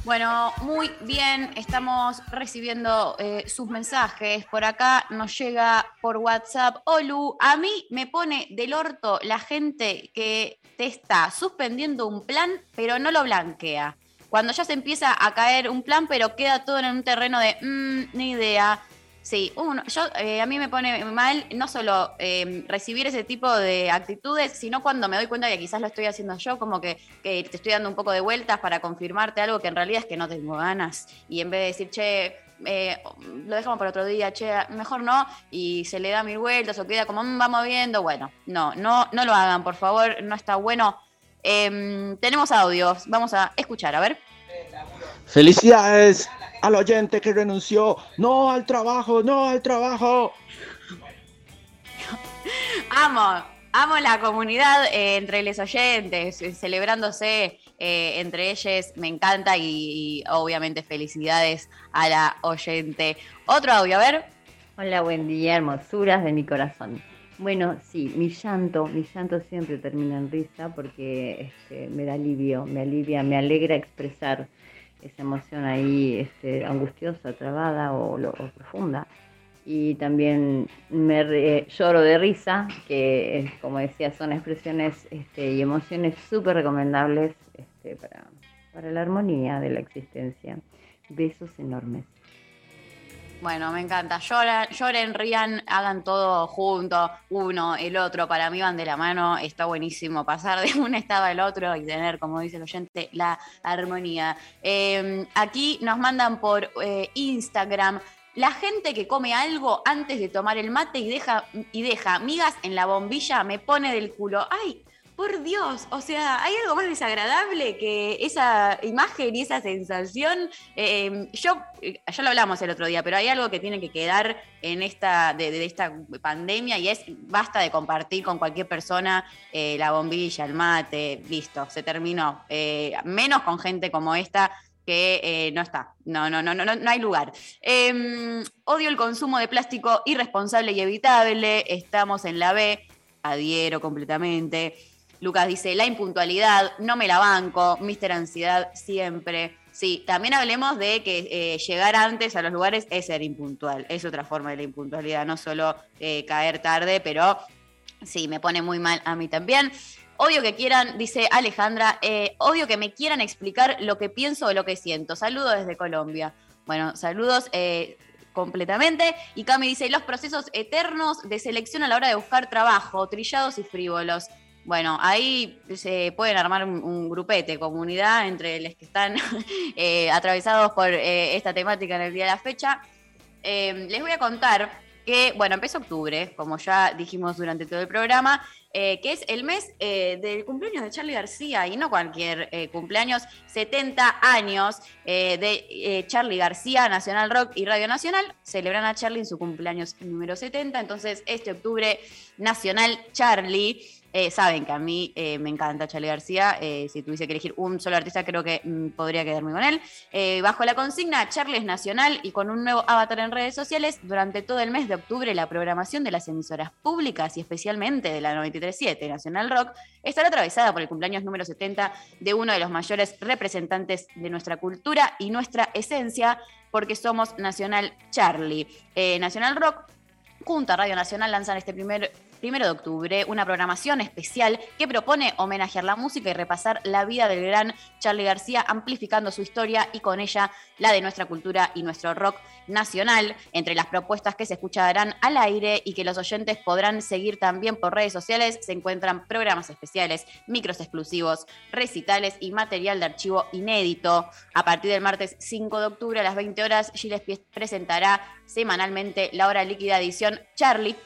Bueno, muy bien, estamos recibiendo eh, sus mensajes. Por acá nos llega por WhatsApp. Olu, a mí me pone del orto la gente que te está suspendiendo un plan, pero no lo blanquea. Cuando ya se empieza a caer un plan, pero queda todo en un terreno de "Mm, ni idea. Sí, uno, yo, eh, a mí me pone mal no solo eh, recibir ese tipo de actitudes, sino cuando me doy cuenta que quizás lo estoy haciendo yo, como que, te estoy dando un poco de vueltas para confirmarte algo que en realidad es que no tengo ganas. Y en vez de decir, che, eh, lo dejamos para otro día, che, mejor no, y se le da mil vueltas o queda como, "Mm, vamos viendo, bueno, no, no, no lo hagan, por favor, no está bueno. Em, tenemos audios, vamos a escuchar, a ver. Felicidades al oyente que renunció. No al trabajo, no al trabajo. Amo, amo la comunidad eh, entre los oyentes, eh, celebrándose eh, entre ellos, me encanta y, y obviamente felicidades a la oyente. Otro audio, a ver. Hola, buen día, hermosuras de mi corazón. Bueno, sí, mi llanto, mi llanto siempre termina en risa porque este, me da alivio, me alivia, me alegra expresar esa emoción ahí este, angustiosa, trabada o, lo- profunda. Y también me lloro de risa, que como decía son expresiones este, y emociones súper recomendables este, para, para la armonía de la existencia. Besos enormes. Bueno, me encanta. Lloran, lloren, rían, hagan todo junto, uno, el otro. Para mí van de la mano. Está buenísimo pasar de un estado al otro y tener, como dice el oyente, la armonía. Eh, aquí nos mandan por eh, Instagram. La gente que come algo antes de tomar el mate y deja, y deja migas en la bombilla me pone del culo. ¡Ay! Por Dios, o sea, ¿hay algo más desagradable que esa imagen y esa sensación? Eh, yo, eh, ya lo hablamos el otro día, pero hay algo que tiene que quedar en esta, de, esta pandemia y es basta de compartir con cualquier persona eh, la bombilla, el mate, listo, se terminó. Eh, menos con gente como esta que no está, no, no, no, no, no, hay lugar. Eh, odio el consumo de plástico irresponsable y evitable, estamos en la B, adhiero completamente. Lucas dice, la impuntualidad, no me la banco, Mister Ansiedad siempre. Sí, también hablemos de que eh, llegar antes a los lugares es ser impuntual, es otra forma de la impuntualidad, no solo eh, caer tarde, pero sí, me pone muy mal a mí también. Odio que quieran, dice Alejandra, eh, odio que me quieran explicar lo que pienso o lo que siento. Saludos desde Colombia. Bueno, saludos eh, completamente. Y Cami dice, los procesos eternos de selección a la hora de buscar trabajo, trillados y frívolos. Bueno, ahí se pueden armar un, grupete, comunidad entre los que están eh, atravesados por eh, esta temática en el día de la fecha. Eh, les voy a contar que, bueno, empieza octubre, como ya dijimos durante todo el programa, que es el mes del cumpleaños de Charlie García, y no cualquier cumpleaños, 70 años de Charlie García, Nacional Rock y Radio Nacional, celebran a Charlie en su cumpleaños número 70, entonces este octubre, Nacional Charlie. Eh, saben que a mí eh, me encanta Charlie García. eh, si tuviese que elegir un solo artista, creo que mm, podría quedarme con él. Bajo la consigna Charlie es nacional y con un nuevo avatar en redes sociales, durante todo el mes de octubre, la programación de las emisoras públicas y especialmente de la 937 Nacional Rock estará atravesada por el cumpleaños número 70 de uno de los mayores representantes de nuestra cultura y nuestra esencia, porque somos Nacional Charlie. Nacional Rock junto a Radio Nacional lanzan este primer primero de octubre una programación especial que propone homenajear la música y repasar la vida del gran Charlie García, amplificando su historia y con ella la de nuestra cultura y nuestro rock nacional. Entre las propuestas que se escucharán al aire y que los oyentes podrán seguir también por redes sociales, se encuentran programas especiales, micros exclusivos, recitales y material de archivo inédito. A partir del martes 5 de octubre a las 20 horas, Gillespie presentará semanalmente la hora líquida edición Charlie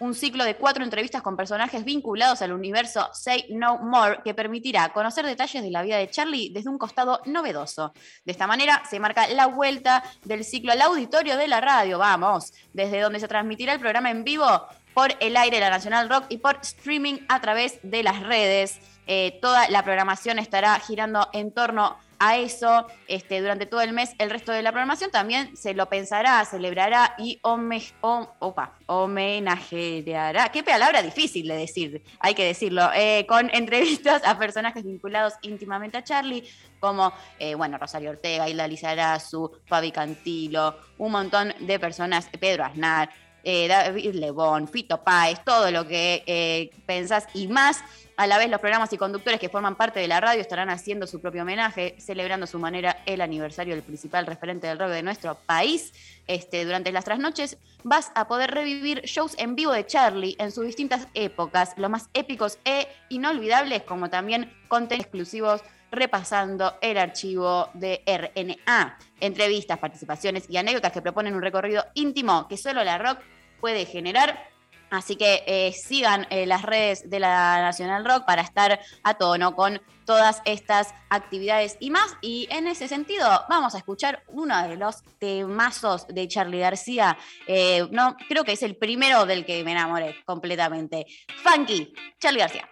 un ciclo de cuatro entrevistas con personajes vinculados al universo Say No More que permitirá conocer detalles de la vida de Charlie desde un costado novedoso. De esta manera se marca la vuelta del ciclo al auditorio de la radio, vamos, desde donde se transmitirá el programa en vivo por el aire de la Nacional Rock y por streaming a través de las redes. Eh, toda la programación estará girando en torno a eso este, durante todo el mes. El resto de la programación también se lo pensará, celebrará y home, hom- opa, homenajeará. Qué palabra difícil de decir, hay que decirlo. eh, con entrevistas a personajes vinculados íntimamente a Charlie, como, eh, bueno, Rosario Ortega, Hilda Lizarazu, Fabi Cantilo, un montón de personas, Pedro Aznar, eh, David Lebón, Fito Páez, todo lo que eh, pensás y más. A la vez los programas y conductores que forman parte de la radio estarán haciendo su propio homenaje, celebrando a su manera el aniversario del principal referente del rock de nuestro país. Este, durante las trasnoches vas a poder revivir shows en vivo de Charlie en sus distintas épocas, los más épicos e inolvidables, como también contenidos exclusivos repasando el archivo de RNA. Entrevistas, participaciones y anécdotas que proponen un recorrido íntimo que solo la rock puede generar. Así que eh, sigan eh, las redes de la Nacional Rock para estar a tono con todas estas actividades y más. Y en ese sentido, vamos a escuchar uno de los temazos de Charlie García. Eh, no, creo que es el primero del que me enamoré completamente. Funky, Charlie García.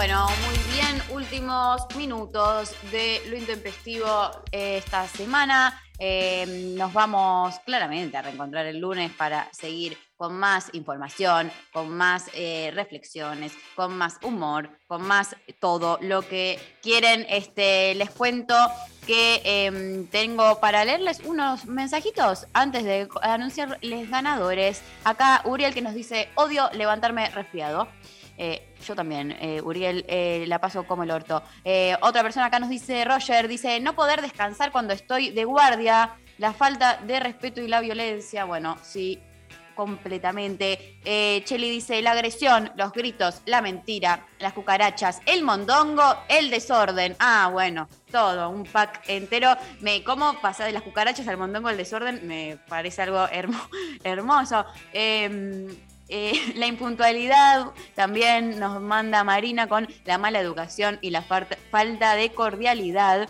Bueno, muy bien, últimos minutos de lo intempestivo eh, esta semana. Eh, nos vamos claramente a reencontrar el lunes para seguir con más información, con más eh, reflexiones, con más humor, con más todo lo que quieren. Este, les cuento que em, tengo para leerles unos mensajitos antes de anunciarles ganadores. Acá Uriel que nos dice, odio levantarme resfriado. Eh, yo también, eh, Uriel, eh, la paso como el orto. Otra persona acá nos dice, Roger, dice, no poder descansar cuando estoy de guardia, la falta de respeto y la violencia. Bueno, sí, completamente. Eh, Cheli dice, la agresión, los gritos, la mentira, las cucarachas, el mondongo, el desorden. Ah, bueno, todo, un pack entero. Me, ¿Cómo pasar de las cucarachas al mondongo al desorden? Me parece algo hermo- hermoso. Eh, eh, la impuntualidad también nos manda Marina con la mala educación y la falta de cordialidad.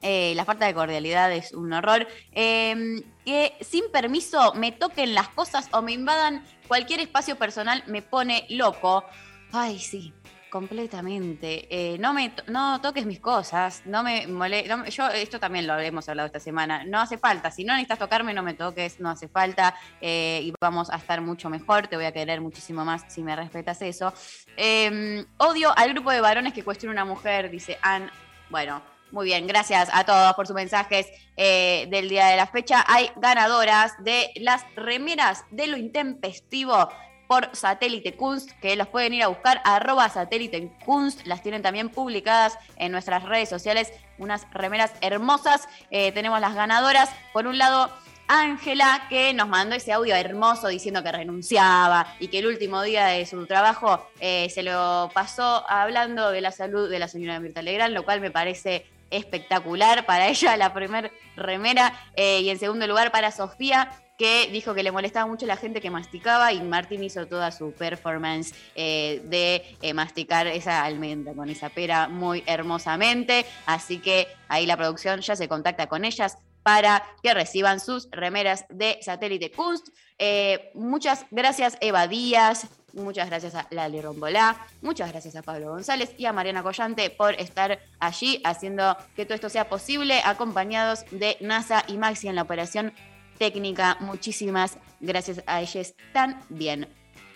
Eh, la falta de cordialidad es un horror. Eh, que sin permiso me toquen las cosas o me invadan cualquier espacio personal me pone loco. Ay, sí, completamente. Eh, no me no toques mis cosas, no me mole- no yo esto también lo hemos hablado esta semana. No hace falta, si no necesitas tocarme, no me toques, no hace falta eh, y vamos a estar mucho mejor. Te voy a querer muchísimo más si me respetas eso. Eh, odio al grupo de varones que cuestiona una mujer, dice Ann. Bueno, muy bien, gracias a todos por sus mensajes eh, del día de la fecha. Hay ganadoras de las remeras de lo intempestivo por Satélite Kunst, que los pueden ir a buscar, arroba Satélite Kunst, las tienen también publicadas en nuestras redes sociales, unas remeras hermosas. Eh, tenemos las ganadoras, por un lado, Ángela, que nos mandó ese audio hermoso diciendo que renunciaba y que el último día de su trabajo eh, se lo pasó hablando de la salud de la señora Mirta Legrand, lo cual me parece espectacular para ella, la primer remera. Eh, y en segundo lugar, para Sofía, que dijo que le molestaba mucho la gente que masticaba y Martín hizo toda su performance eh, de eh, masticar esa almendra con esa pera muy hermosamente. Así que ahí la producción ya se contacta con ellas para que reciban sus remeras de satélite Kunst. Eh, muchas gracias Eva Díaz, muchas gracias a Lali Rombolá, muchas gracias a Pablo González y a Mariana Collante por estar allí haciendo que todo esto sea posible, acompañados de NASA y Maxi en la operación técnica. Muchísimas gracias a ellos también.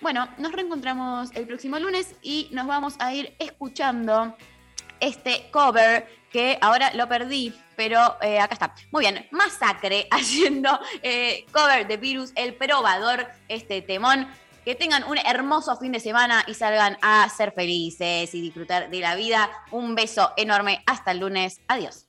Bueno, nos reencontramos el próximo lunes y nos vamos a ir escuchando este cover que ahora lo perdí, pero eh, acá está. Muy bien, Masacre haciendo eh, cover de Virus, el probador, este temón. Que tengan un hermoso fin de semana y salgan a ser felices y disfrutar de la vida. Un beso enorme. Hasta el lunes. Adiós.